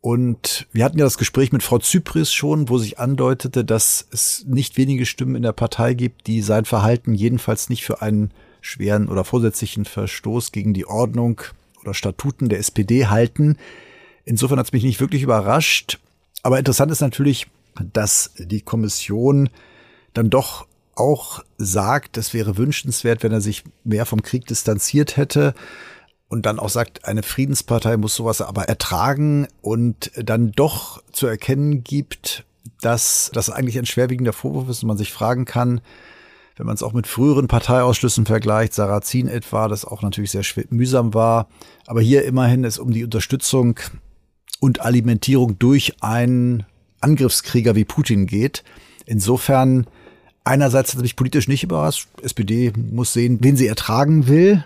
Und wir hatten ja das Gespräch mit Frau Zypris schon, wo sich andeutete, dass es nicht wenige Stimmen in der Partei gibt, die sein Verhalten jedenfalls nicht für einen schweren oder vorsätzlichen Verstoß gegen die Ordnung oder Statuten der SPD halten. Insofern hat es mich nicht wirklich überrascht. Aber interessant ist natürlich, dass die Kommission dann doch auch sagt, es wäre wünschenswert, wenn er sich mehr vom Krieg distanziert hätte und dann auch sagt, eine Friedenspartei muss sowas aber ertragen und dann doch zu erkennen gibt, dass das eigentlich ein schwerwiegender Vorwurf ist und man sich fragen kann, wenn man es auch mit früheren Parteiausschlüssen vergleicht, Sarrazin etwa, das auch natürlich sehr mühsam war, aber hier immerhin es um die Unterstützung und Alimentierung durch einen Angriffskrieger wie Putin geht. Insofern einerseits hat mich politisch nicht überrascht. SPD muss sehen, wen sie ertragen will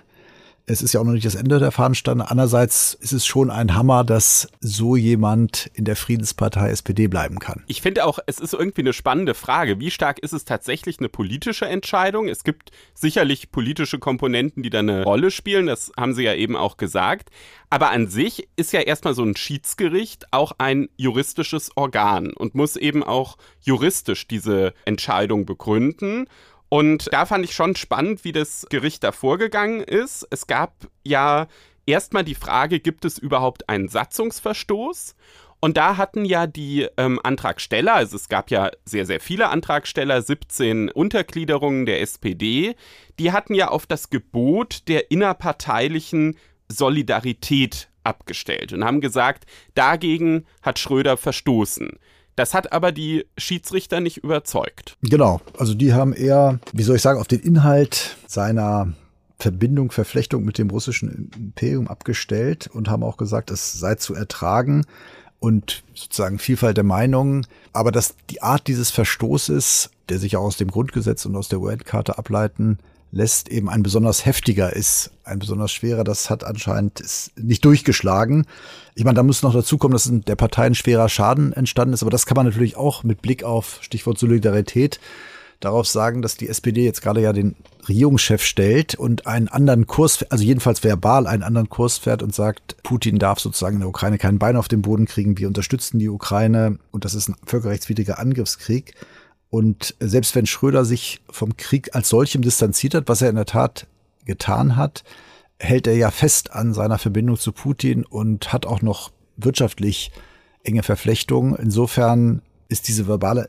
es ist ja auch noch nicht das Ende der Fahnenstange. Andererseits ist es schon ein Hammer, dass so jemand in der Friedenspartei SPD bleiben kann.
Ich finde auch, es ist irgendwie eine spannende Frage. Wie stark ist es tatsächlich eine politische Entscheidung? Es gibt sicherlich politische Komponenten, die da eine Rolle spielen. Das haben Sie ja eben auch gesagt. Aber an sich ist ja erstmal so ein Schiedsgericht auch ein juristisches Organ und muss eben auch juristisch diese Entscheidung begründen. Und da fand ich schon spannend, wie das Gericht da vorgegangen ist. Es gab ja erstmal die Frage, gibt es überhaupt einen Satzungsverstoß? Und da hatten ja die ähm, Antragsteller, also es gab ja sehr, sehr viele Antragsteller, 17 Untergliederungen der SPD, die hatten ja auf das Gebot der innerparteilichen Solidarität abgestellt und haben gesagt, dagegen hat Schröder verstoßen. Das hat aber die Schiedsrichter nicht überzeugt.
Genau, also die haben eher, wie soll ich sagen, auf den Inhalt seiner Verbindung, Verflechtung mit dem russischen Imperium abgestellt und haben auch gesagt, es sei zu ertragen und sozusagen Vielfalt der Meinungen, aber dass die Art dieses Verstoßes, der sich auch aus dem Grundgesetz und aus der UN-Karte ableiten lässt, eben ein besonders heftiger ist, ein besonders schwerer. Das hat anscheinend nicht durchgeschlagen. Ich meine, da muss noch dazu kommen, dass der Partei ein schwerer Schaden entstanden ist, aber das kann man natürlich auch mit Blick auf Stichwort Solidarität darauf sagen, dass die SPD jetzt gerade ja den Regierungschef stellt und einen anderen Kurs, also jedenfalls verbal einen anderen Kurs fährt und sagt, Putin darf sozusagen in der Ukraine kein Bein auf den Boden kriegen, wir unterstützen die Ukraine und das ist ein völkerrechtswidriger Angriffskrieg. Und selbst wenn Schröder sich vom Krieg als solchem distanziert hat, was er in der Tat getan hat, hält er ja fest an seiner Verbindung zu Putin und hat auch noch wirtschaftlich enge Verflechtungen. Insofern ist diese verbale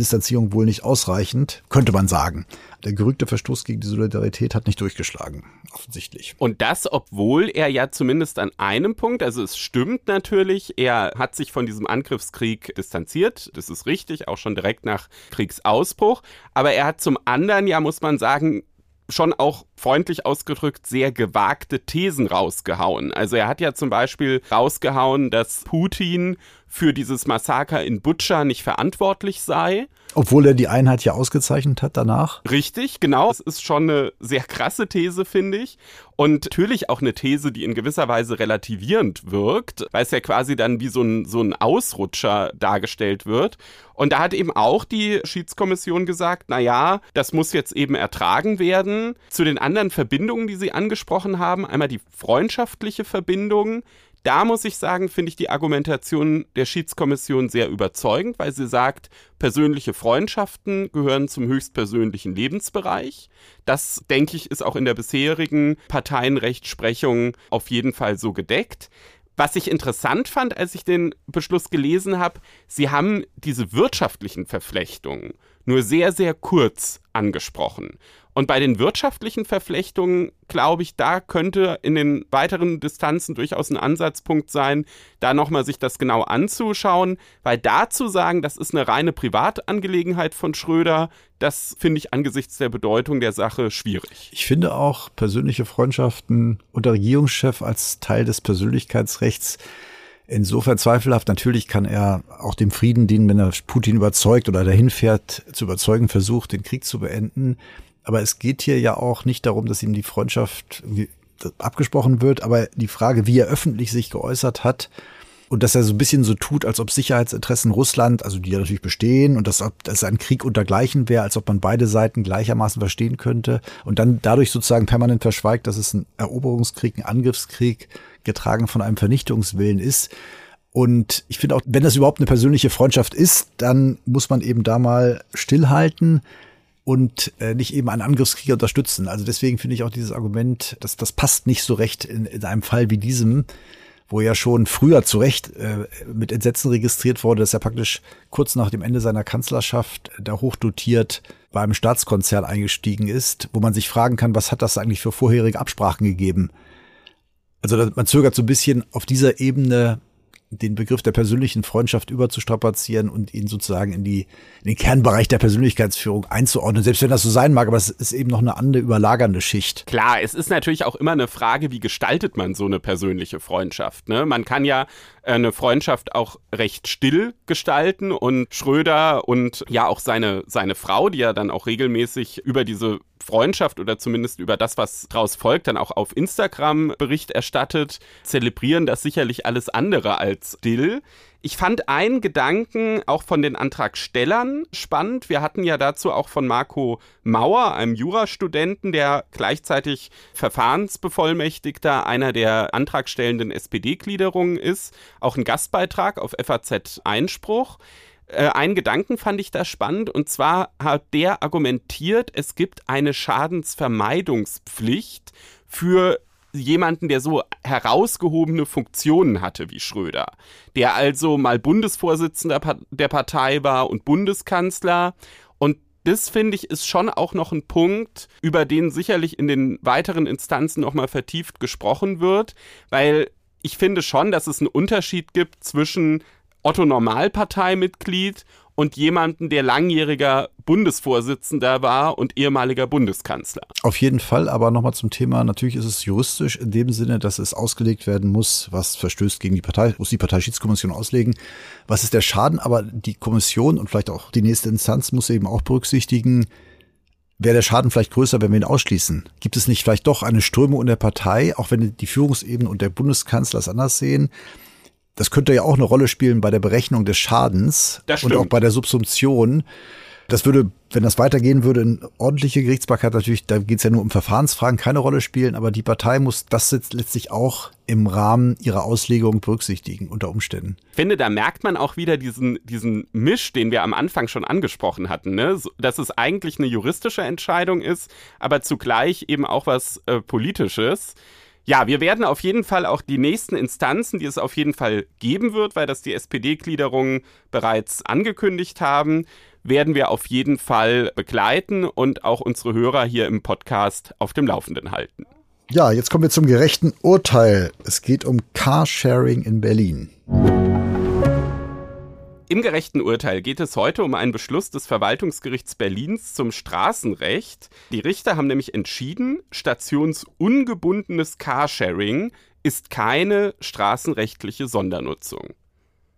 Distanzierung wohl nicht ausreichend, könnte man sagen. Der gerügte Verstoß gegen die Solidarität hat nicht durchgeschlagen, offensichtlich.
Und das, obwohl er ja zumindest an einem Punkt, also es stimmt natürlich, er hat sich von diesem Angriffskrieg distanziert, das ist richtig, auch schon direkt nach Kriegsausbruch, aber er hat zum anderen ja, muss man sagen, schon auch freundlich ausgedrückt sehr gewagte Thesen rausgehauen. Also er hat ja zum Beispiel rausgehauen, dass Putin für dieses Massaker in Butscha nicht verantwortlich sei.
Obwohl er die Einheit ja ausgezeichnet hat danach.
Richtig, genau. Das ist schon eine sehr krasse These, finde ich. Und natürlich auch eine These, die in gewisser Weise relativierend wirkt, weil es ja quasi dann wie so ein, so ein Ausrutscher dargestellt wird. Und da hat eben auch die Schiedskommission gesagt, na ja, das muss jetzt eben ertragen werden. Zu den anderen Verbindungen, die Sie angesprochen haben, einmal die freundschaftliche Verbindung, da muss ich sagen, finde ich die Argumentation der Schiedskommission sehr überzeugend, weil sie sagt, persönliche Freundschaften gehören zum höchstpersönlichen Lebensbereich. Das, denke ich, ist auch in der bisherigen Parteienrechtsprechung auf jeden Fall so gedeckt. Was ich interessant fand, als ich den Beschluss gelesen habe, sie haben diese wirtschaftlichen Verflechtungen nur sehr, sehr kurz angesprochen. Und bei den wirtschaftlichen Verflechtungen, glaube ich, da könnte in den weiteren Distanzen durchaus ein Ansatzpunkt sein, da nochmal sich das genau anzuschauen, weil da zu sagen, das ist eine reine Privatangelegenheit von Schröder, das finde ich angesichts der Bedeutung der Sache schwierig.
Ich finde auch persönliche Freundschaften unter Regierungschef als Teil des Persönlichkeitsrechts insofern zweifelhaft. Natürlich kann er auch dem Frieden dienen, wenn er Putin überzeugt oder dahin fährt, zu überzeugen versucht, den Krieg zu beenden. Aber es geht hier ja auch nicht darum, dass ihm die Freundschaft abgesprochen wird, aber die Frage, wie er öffentlich sich geäußert hat und dass er so ein bisschen so tut, als ob Sicherheitsinteressen Russland, also die ja natürlich bestehen und dass, dass ein Krieg untergleichen wäre, als ob man beide Seiten gleichermaßen verstehen könnte und dann dadurch sozusagen permanent verschweigt, dass es ein Eroberungskrieg, ein Angriffskrieg getragen von einem Vernichtungswillen ist. Und ich finde auch, wenn das überhaupt eine persönliche Freundschaft ist, dann muss man eben da mal stillhalten und äh, nicht eben einen Angriffskrieg unterstützen. Also deswegen finde ich auch dieses Argument, dass das passt nicht so recht in, in einem Fall wie diesem, wo ja schon früher zu Recht äh, mit Entsetzen registriert wurde, dass er praktisch kurz nach dem Ende seiner Kanzlerschaft da hochdotiert beim Staatskonzern eingestiegen ist, wo man sich fragen kann, was hat das eigentlich für vorherige Absprachen gegeben? Also man zögert so ein bisschen auf dieser Ebene den Begriff der persönlichen Freundschaft überzustrapazieren und ihn sozusagen in, die, in den Kernbereich der Persönlichkeitsführung einzuordnen. Selbst wenn das so sein mag, aber es ist eben noch eine andere überlagernde Schicht.
Klar, es ist natürlich auch immer eine Frage, wie gestaltet man so eine persönliche Freundschaft. Ne? Man kann ja äh, eine Freundschaft auch recht still gestalten und Schröder und ja auch seine, seine Frau, die ja dann auch regelmäßig über diese Freundschaft oder zumindest über das, was daraus folgt, dann auch auf Instagram Bericht erstattet, zelebrieren das sicherlich alles andere als still. Ich fand einen Gedanken auch von den Antragstellern spannend. Wir hatten ja dazu auch von Marco Mauer, einem Jurastudenten, der gleichzeitig Verfahrensbevollmächtigter einer der antragstellenden SPD-Gliederungen ist, auch einen Gastbeitrag auf FAZ Einspruch. Äh, einen Gedanken fand ich da spannend und zwar hat der argumentiert, es gibt eine Schadensvermeidungspflicht für jemanden, der so herausgehobene Funktionen hatte wie Schröder, der also mal Bundesvorsitzender der Partei war und Bundeskanzler. Und das finde ich ist schon auch noch ein Punkt, über den sicherlich in den weiteren Instanzen noch mal vertieft gesprochen wird, weil ich finde schon, dass es einen Unterschied gibt zwischen Otto Normalparteimitglied und jemanden, der langjähriger Bundesvorsitzender war und ehemaliger Bundeskanzler.
Auf jeden Fall, aber nochmal zum Thema, natürlich ist es juristisch in dem Sinne, dass es ausgelegt werden muss, was verstößt gegen die Partei, muss die Parteischiedskommission auslegen. Was ist der Schaden? Aber die Kommission und vielleicht auch die nächste Instanz muss eben auch berücksichtigen, wäre der Schaden vielleicht größer, wenn wir ihn ausschließen? Gibt es nicht vielleicht doch eine Strömung in der Partei, auch wenn die Führungsebene und der Bundeskanzler es anders sehen, das könnte ja auch eine Rolle spielen bei der Berechnung des Schadens und auch bei der Subsumption. Das würde, wenn das weitergehen würde, in ordentliche Gerichtsbarkeit natürlich, da geht es ja nur um Verfahrensfragen, keine Rolle spielen, aber die Partei muss das jetzt letztlich auch im Rahmen ihrer Auslegung berücksichtigen unter Umständen.
Ich finde, da merkt man auch wieder diesen, diesen Misch, den wir am Anfang schon angesprochen hatten, ne? dass es eigentlich eine juristische Entscheidung ist, aber zugleich eben auch was äh, Politisches. Ja, wir werden auf jeden Fall auch die nächsten Instanzen, die es auf jeden Fall geben wird, weil das die SPD-Gliederungen bereits angekündigt haben, werden wir auf jeden Fall begleiten und auch unsere Hörer hier im Podcast auf dem Laufenden halten.
Ja, jetzt kommen wir zum gerechten Urteil. Es geht um Carsharing in Berlin.
Im gerechten Urteil geht es heute um einen Beschluss des Verwaltungsgerichts Berlins zum Straßenrecht. Die Richter haben nämlich entschieden, stationsungebundenes Carsharing ist keine straßenrechtliche Sondernutzung.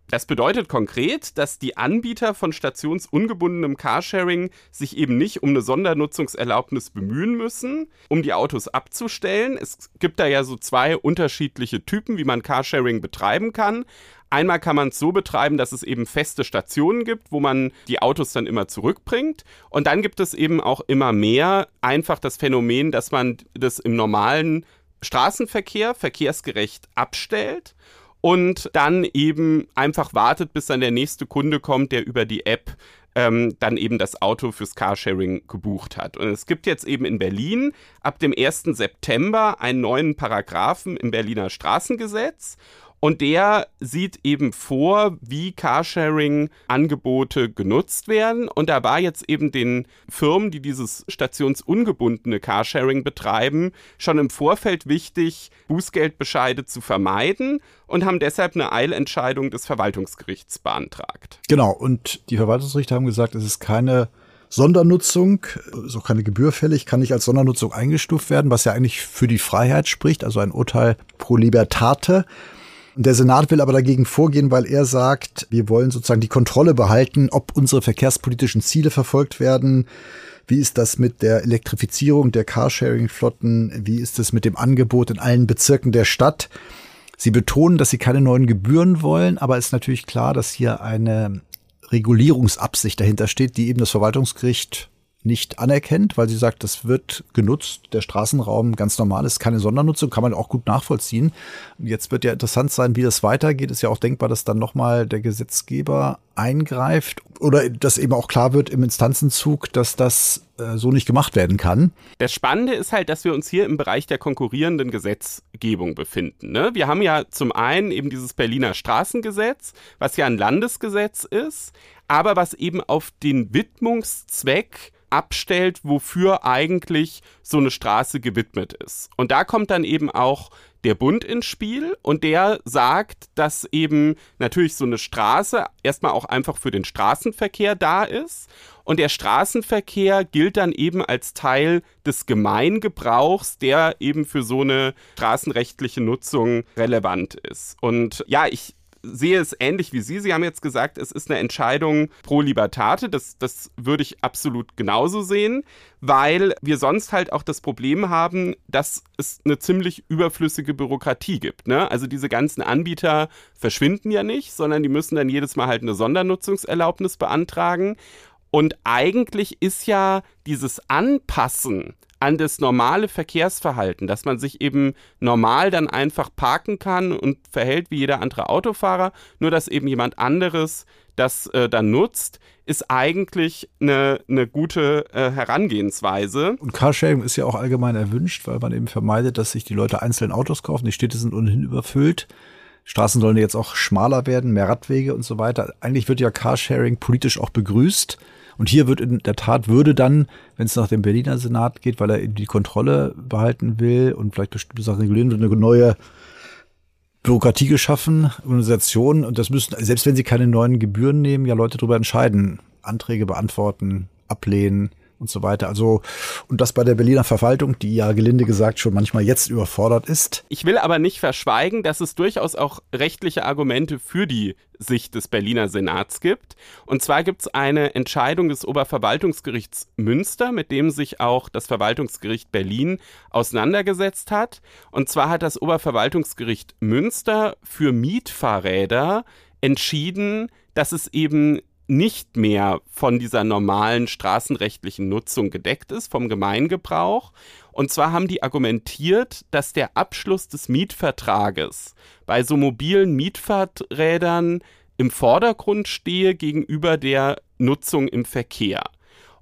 Das bedeutet konkret, dass die Anbieter von stationsungebundenem Carsharing sich eben nicht um eine Sondernutzungserlaubnis bemühen müssen, um die Autos abzustellen. Es gibt da ja so zwei unterschiedliche Typen, wie man Carsharing betreiben kann. Einmal kann man es so betreiben, dass es eben feste Stationen gibt, wo man die Autos dann immer zurückbringt. Und dann gibt es eben auch immer mehr einfach das Phänomen, dass man das im normalen Straßenverkehr verkehrsgerecht abstellt und dann eben einfach wartet, bis dann der nächste Kunde kommt, der über die App ähm, dann eben das Auto fürs Carsharing gebucht hat. Und es gibt jetzt eben in Berlin ab dem 1. September einen neuen Paragraphen im Berliner Straßengesetz. Und der sieht eben vor, wie Carsharing-Angebote genutzt werden. Und da war jetzt eben den Firmen, die dieses stationsungebundene Carsharing betreiben, schon im Vorfeld wichtig, Bußgeldbescheide zu vermeiden und haben deshalb eine Eilentscheidung des Verwaltungsgerichts beantragt.
Genau. Und die Verwaltungsrichter haben gesagt, es ist keine Sondernutzung, so keine Gebühr fällig, kann nicht als Sondernutzung eingestuft werden, was ja eigentlich für die Freiheit spricht, also ein Urteil pro Libertate. Der Senat will aber dagegen vorgehen, weil er sagt, wir wollen sozusagen die Kontrolle behalten, ob unsere verkehrspolitischen Ziele verfolgt werden. Wie ist das mit der Elektrifizierung der Carsharing-Flotten? Wie ist es mit dem Angebot in allen Bezirken der Stadt? Sie betonen, dass sie keine neuen Gebühren wollen, aber es ist natürlich klar, dass hier eine Regulierungsabsicht dahinter steht, die eben das Verwaltungsgericht nicht anerkennt, weil sie sagt, das wird genutzt, der Straßenraum ganz normal ist, keine Sondernutzung, kann man auch gut nachvollziehen. Jetzt wird ja interessant sein, wie das weitergeht. Ist ja auch denkbar, dass dann nochmal der Gesetzgeber eingreift oder dass eben auch klar wird im Instanzenzug, dass das äh, so nicht gemacht werden kann.
Das Spannende ist halt, dass wir uns hier im Bereich der konkurrierenden Gesetzgebung befinden. Ne? Wir haben ja zum einen eben dieses Berliner Straßengesetz, was ja ein Landesgesetz ist, aber was eben auf den Widmungszweck abstellt, wofür eigentlich so eine Straße gewidmet ist. Und da kommt dann eben auch der Bund ins Spiel und der sagt, dass eben natürlich so eine Straße erstmal auch einfach für den Straßenverkehr da ist und der Straßenverkehr gilt dann eben als Teil des Gemeingebrauchs, der eben für so eine straßenrechtliche Nutzung relevant ist. Und ja, ich sehe es ähnlich wie Sie. Sie haben jetzt gesagt, es ist eine Entscheidung pro Libertate. Das, das würde ich absolut genauso sehen, weil wir sonst halt auch das Problem haben, dass es eine ziemlich überflüssige Bürokratie gibt. Ne? Also diese ganzen Anbieter verschwinden ja nicht, sondern die müssen dann jedes Mal halt eine Sondernutzungserlaubnis beantragen. Und eigentlich ist ja dieses Anpassen an das normale Verkehrsverhalten, dass man sich eben normal dann einfach parken kann und verhält wie jeder andere Autofahrer, nur dass eben jemand anderes das äh, dann nutzt, ist eigentlich eine, eine gute äh, Herangehensweise.
Und Carsharing ist ja auch allgemein erwünscht, weil man eben vermeidet, dass sich die Leute einzeln Autos kaufen. Die Städte sind ohnehin überfüllt. Straßen sollen jetzt auch schmaler werden, mehr Radwege und so weiter. Eigentlich wird ja Carsharing politisch auch begrüßt. Und hier wird in der Tat, würde dann, wenn es nach dem Berliner Senat geht, weil er eben die Kontrolle behalten will und vielleicht bestimmte Sachen regulieren, wird eine neue Bürokratie geschaffen, Organisation. Und das müssen, selbst wenn sie keine neuen Gebühren nehmen, ja Leute darüber entscheiden, Anträge beantworten, ablehnen und so weiter. Also, und das bei der Berliner Verwaltung, die ja gelinde gesagt schon manchmal jetzt überfordert ist.
Ich will aber nicht verschweigen, dass es durchaus auch rechtliche Argumente für die Sicht des Berliner Senats gibt. Und zwar gibt es eine Entscheidung des Oberverwaltungsgerichts Münster, mit dem sich auch das Verwaltungsgericht Berlin auseinandergesetzt hat. Und zwar hat das Oberverwaltungsgericht Münster für Mietfahrräder entschieden, dass es eben nicht mehr von dieser normalen straßenrechtlichen Nutzung gedeckt ist, vom Gemeingebrauch. Und zwar haben die argumentiert, dass der Abschluss des Mietvertrages bei so mobilen Mietfahrrädern im Vordergrund stehe gegenüber der Nutzung im Verkehr.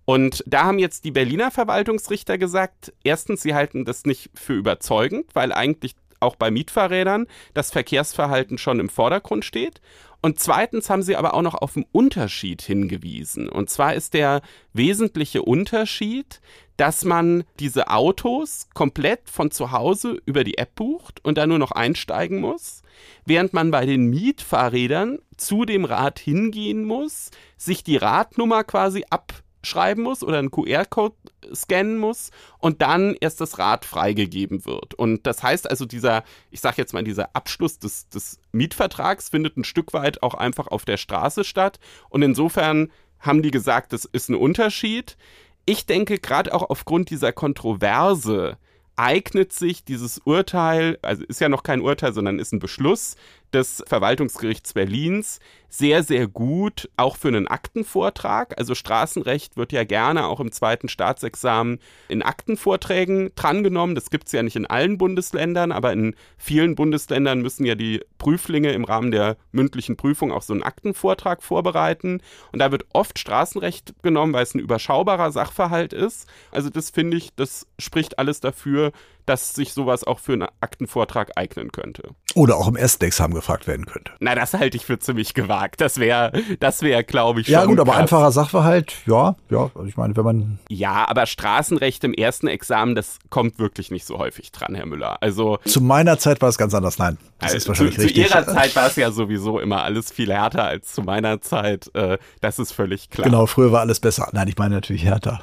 Und da haben jetzt die Berliner Verwaltungsrichter gesagt, erstens, sie halten das nicht für überzeugend, weil eigentlich auch bei Mietfahrrädern das Verkehrsverhalten schon im Vordergrund steht. Und zweitens haben sie aber auch noch auf den Unterschied hingewiesen. Und zwar ist der wesentliche Unterschied, dass man diese Autos komplett von zu Hause über die App bucht und da nur noch einsteigen muss, während man bei den Mietfahrrädern zu dem Rad hingehen muss, sich die Radnummer quasi ab schreiben muss oder einen QR-Code scannen muss und dann erst das Rad freigegeben wird. Und das heißt also, dieser, ich sag jetzt mal, dieser Abschluss des, des Mietvertrags findet ein Stück weit auch einfach auf der Straße statt. Und insofern haben die gesagt, das ist ein Unterschied. Ich denke, gerade auch aufgrund dieser Kontroverse eignet sich dieses Urteil, also ist ja noch kein Urteil, sondern ist ein Beschluss des Verwaltungsgerichts Berlins, sehr, sehr gut, auch für einen Aktenvortrag. Also Straßenrecht wird ja gerne auch im zweiten Staatsexamen in Aktenvorträgen drangenommen. Das gibt es ja nicht in allen Bundesländern, aber in vielen Bundesländern müssen ja die Prüflinge im Rahmen der mündlichen Prüfung auch so einen Aktenvortrag vorbereiten. Und da wird oft Straßenrecht genommen, weil es ein überschaubarer Sachverhalt ist. Also das finde ich, das spricht alles dafür, dass sich sowas auch für einen Aktenvortrag eignen könnte.
Oder auch im ersten Examen gefragt werden könnte.
Na, das halte ich für ziemlich gewagt. Das wäre, das wäre, glaube ich, schon.
Ja, gut, aber einfacher Sachverhalt, ja, ja. Also ich meine, wenn man.
Ja, aber Straßenrecht im ersten Examen, das kommt wirklich nicht so häufig dran, Herr Müller. Also.
Zu meiner Zeit war es ganz anders, nein.
Das also, ist wahrscheinlich zu, richtig. Zu Ihrer Zeit war es ja sowieso immer alles viel härter als zu meiner Zeit. Äh, das ist völlig klar.
Genau, früher war alles besser. Nein, ich meine natürlich härter.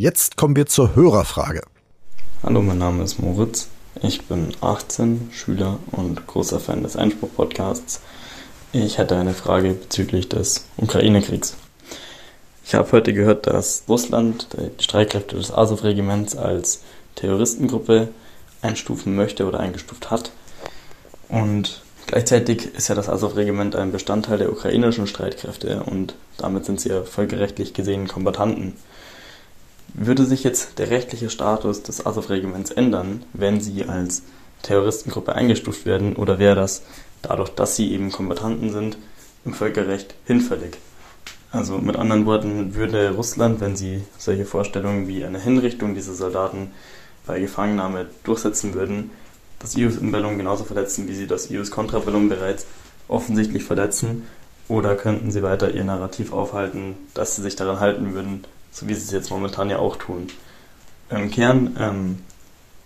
Jetzt kommen wir zur Hörerfrage.
Hallo, mein Name ist Moritz. Ich bin 18, Schüler und großer Fan des Einspruch-Podcasts. Ich hätte eine Frage bezüglich des Ukraine-Kriegs. Ich habe heute gehört, dass Russland die Streitkräfte des Azov-Regiments als Terroristengruppe einstufen möchte oder eingestuft hat. Und Gleichzeitig ist ja das Azov-Regiment ein Bestandteil der ukrainischen Streitkräfte und damit sind sie ja völkerrechtlich gesehen Kombattanten. Würde sich jetzt der rechtliche Status des Azov-Regiments ändern, wenn sie als Terroristengruppe eingestuft werden, oder wäre das dadurch, dass sie eben Kombattanten sind, im Völkerrecht hinfällig? Also mit anderen Worten, würde Russland, wenn sie solche Vorstellungen wie eine Hinrichtung dieser Soldaten bei Gefangennahme durchsetzen würden, das IUS-Imbellum genauso verletzen, wie sie das IUS-Kontrabellum bereits offensichtlich verletzen? Oder könnten sie weiter ihr Narrativ aufhalten, dass sie sich daran halten würden, so wie sie es jetzt momentan ja auch tun? Im Kern ähm,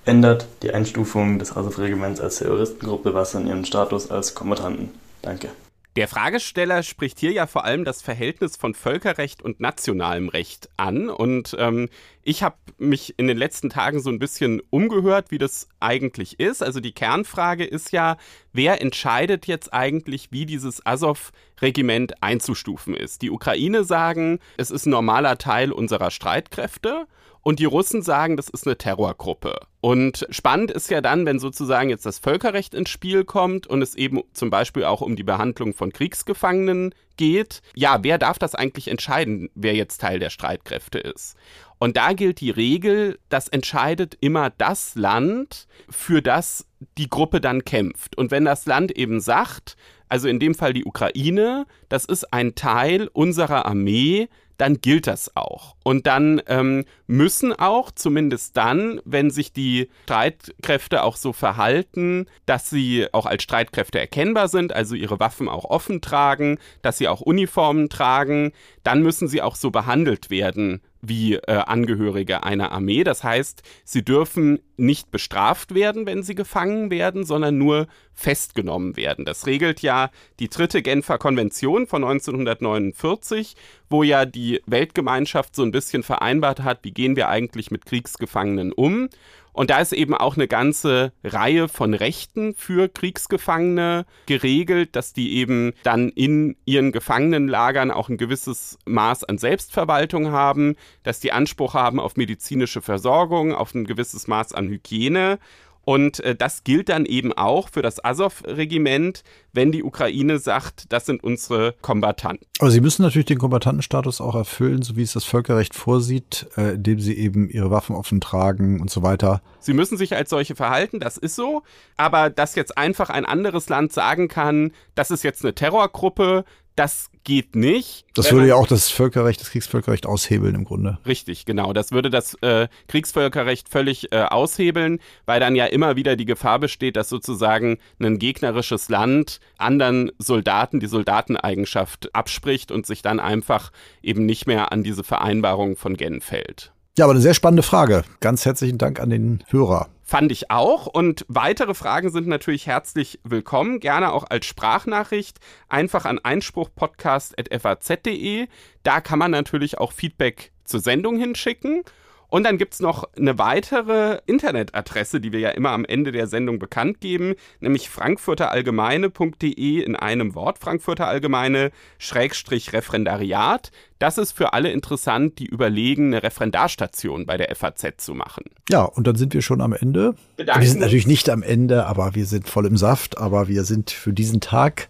ändert die Einstufung des Azov-Regiments als Terroristengruppe was an ihren Status als Kombattanten. Danke.
Der Fragesteller spricht hier ja vor allem das Verhältnis von Völkerrecht und nationalem Recht an. Und ähm, ich habe mich in den letzten Tagen so ein bisschen umgehört, wie das eigentlich ist. Also die Kernfrage ist ja, wer entscheidet jetzt eigentlich, wie dieses Azov-Regiment einzustufen ist? Die Ukraine sagen, es ist ein normaler Teil unserer Streitkräfte. Und die Russen sagen, das ist eine Terrorgruppe. Und spannend ist ja dann, wenn sozusagen jetzt das Völkerrecht ins Spiel kommt und es eben zum Beispiel auch um die Behandlung von Kriegsgefangenen geht. Ja, wer darf das eigentlich entscheiden, wer jetzt Teil der Streitkräfte ist? Und da gilt die Regel, das entscheidet immer das Land, für das die Gruppe dann kämpft. Und wenn das Land eben sagt, also in dem Fall die Ukraine, das ist ein Teil unserer Armee, dann gilt das auch. Und dann ähm, müssen auch, zumindest dann, wenn sich die Streitkräfte auch so verhalten, dass sie auch als Streitkräfte erkennbar sind, also ihre Waffen auch offen tragen, dass sie auch Uniformen tragen, dann müssen sie auch so behandelt werden wie äh, Angehörige einer Armee. Das heißt, sie dürfen nicht bestraft werden, wenn sie gefangen werden, sondern nur festgenommen werden. Das regelt ja die dritte Genfer Konvention von 1949, wo ja die Weltgemeinschaft so ein bisschen vereinbart hat, wie gehen wir eigentlich mit Kriegsgefangenen um. Und da ist eben auch eine ganze Reihe von Rechten für Kriegsgefangene geregelt, dass die eben dann in ihren Gefangenenlagern auch ein gewisses Maß an Selbstverwaltung haben, dass die Anspruch haben auf medizinische Versorgung, auf ein gewisses Maß an Hygiene und äh, das gilt dann eben auch für das Azov-Regiment, wenn die Ukraine sagt, das sind unsere Kombattanten.
Aber sie müssen natürlich den Kombattantenstatus auch erfüllen, so wie es das Völkerrecht vorsieht, äh, indem sie eben ihre Waffen offen tragen und so weiter.
Sie müssen sich als solche verhalten, das ist so. Aber dass jetzt einfach ein anderes Land sagen kann, das ist jetzt eine Terrorgruppe, das geht nicht.
Das würde ja auch das Völkerrecht, das Kriegsvölkerrecht aushebeln im Grunde.
Richtig, genau. Das würde das äh, Kriegsvölkerrecht völlig äh, aushebeln, weil dann ja immer wieder die Gefahr besteht, dass sozusagen ein gegnerisches Land anderen Soldaten die Soldateneigenschaft abspricht und sich dann einfach eben nicht mehr an diese Vereinbarung von Genf hält.
Ja, aber eine sehr spannende Frage. Ganz herzlichen Dank an den Hörer.
Fand ich auch. Und weitere Fragen sind natürlich herzlich willkommen. Gerne auch als Sprachnachricht. Einfach an einspruchpodcast.faz.de. Da kann man natürlich auch Feedback zur Sendung hinschicken. Und dann gibt es noch eine weitere Internetadresse, die wir ja immer am Ende der Sendung bekannt geben, nämlich frankfurterallgemeine.de in einem Wort, Frankfurter Allgemeine, Schrägstrich Referendariat. Das ist für alle interessant, die überlegen, eine Referendarstation bei der FAZ zu machen.
Ja, und dann sind wir schon am Ende. Bedanken wir sind natürlich nicht am Ende, aber wir sind voll im Saft, aber wir sind für diesen Tag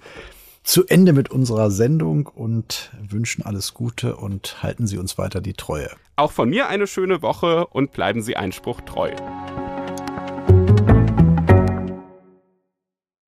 zu Ende mit unserer Sendung und wünschen alles Gute und halten Sie uns weiter die Treue.
Auch von mir eine schöne Woche und bleiben Sie Einspruch treu.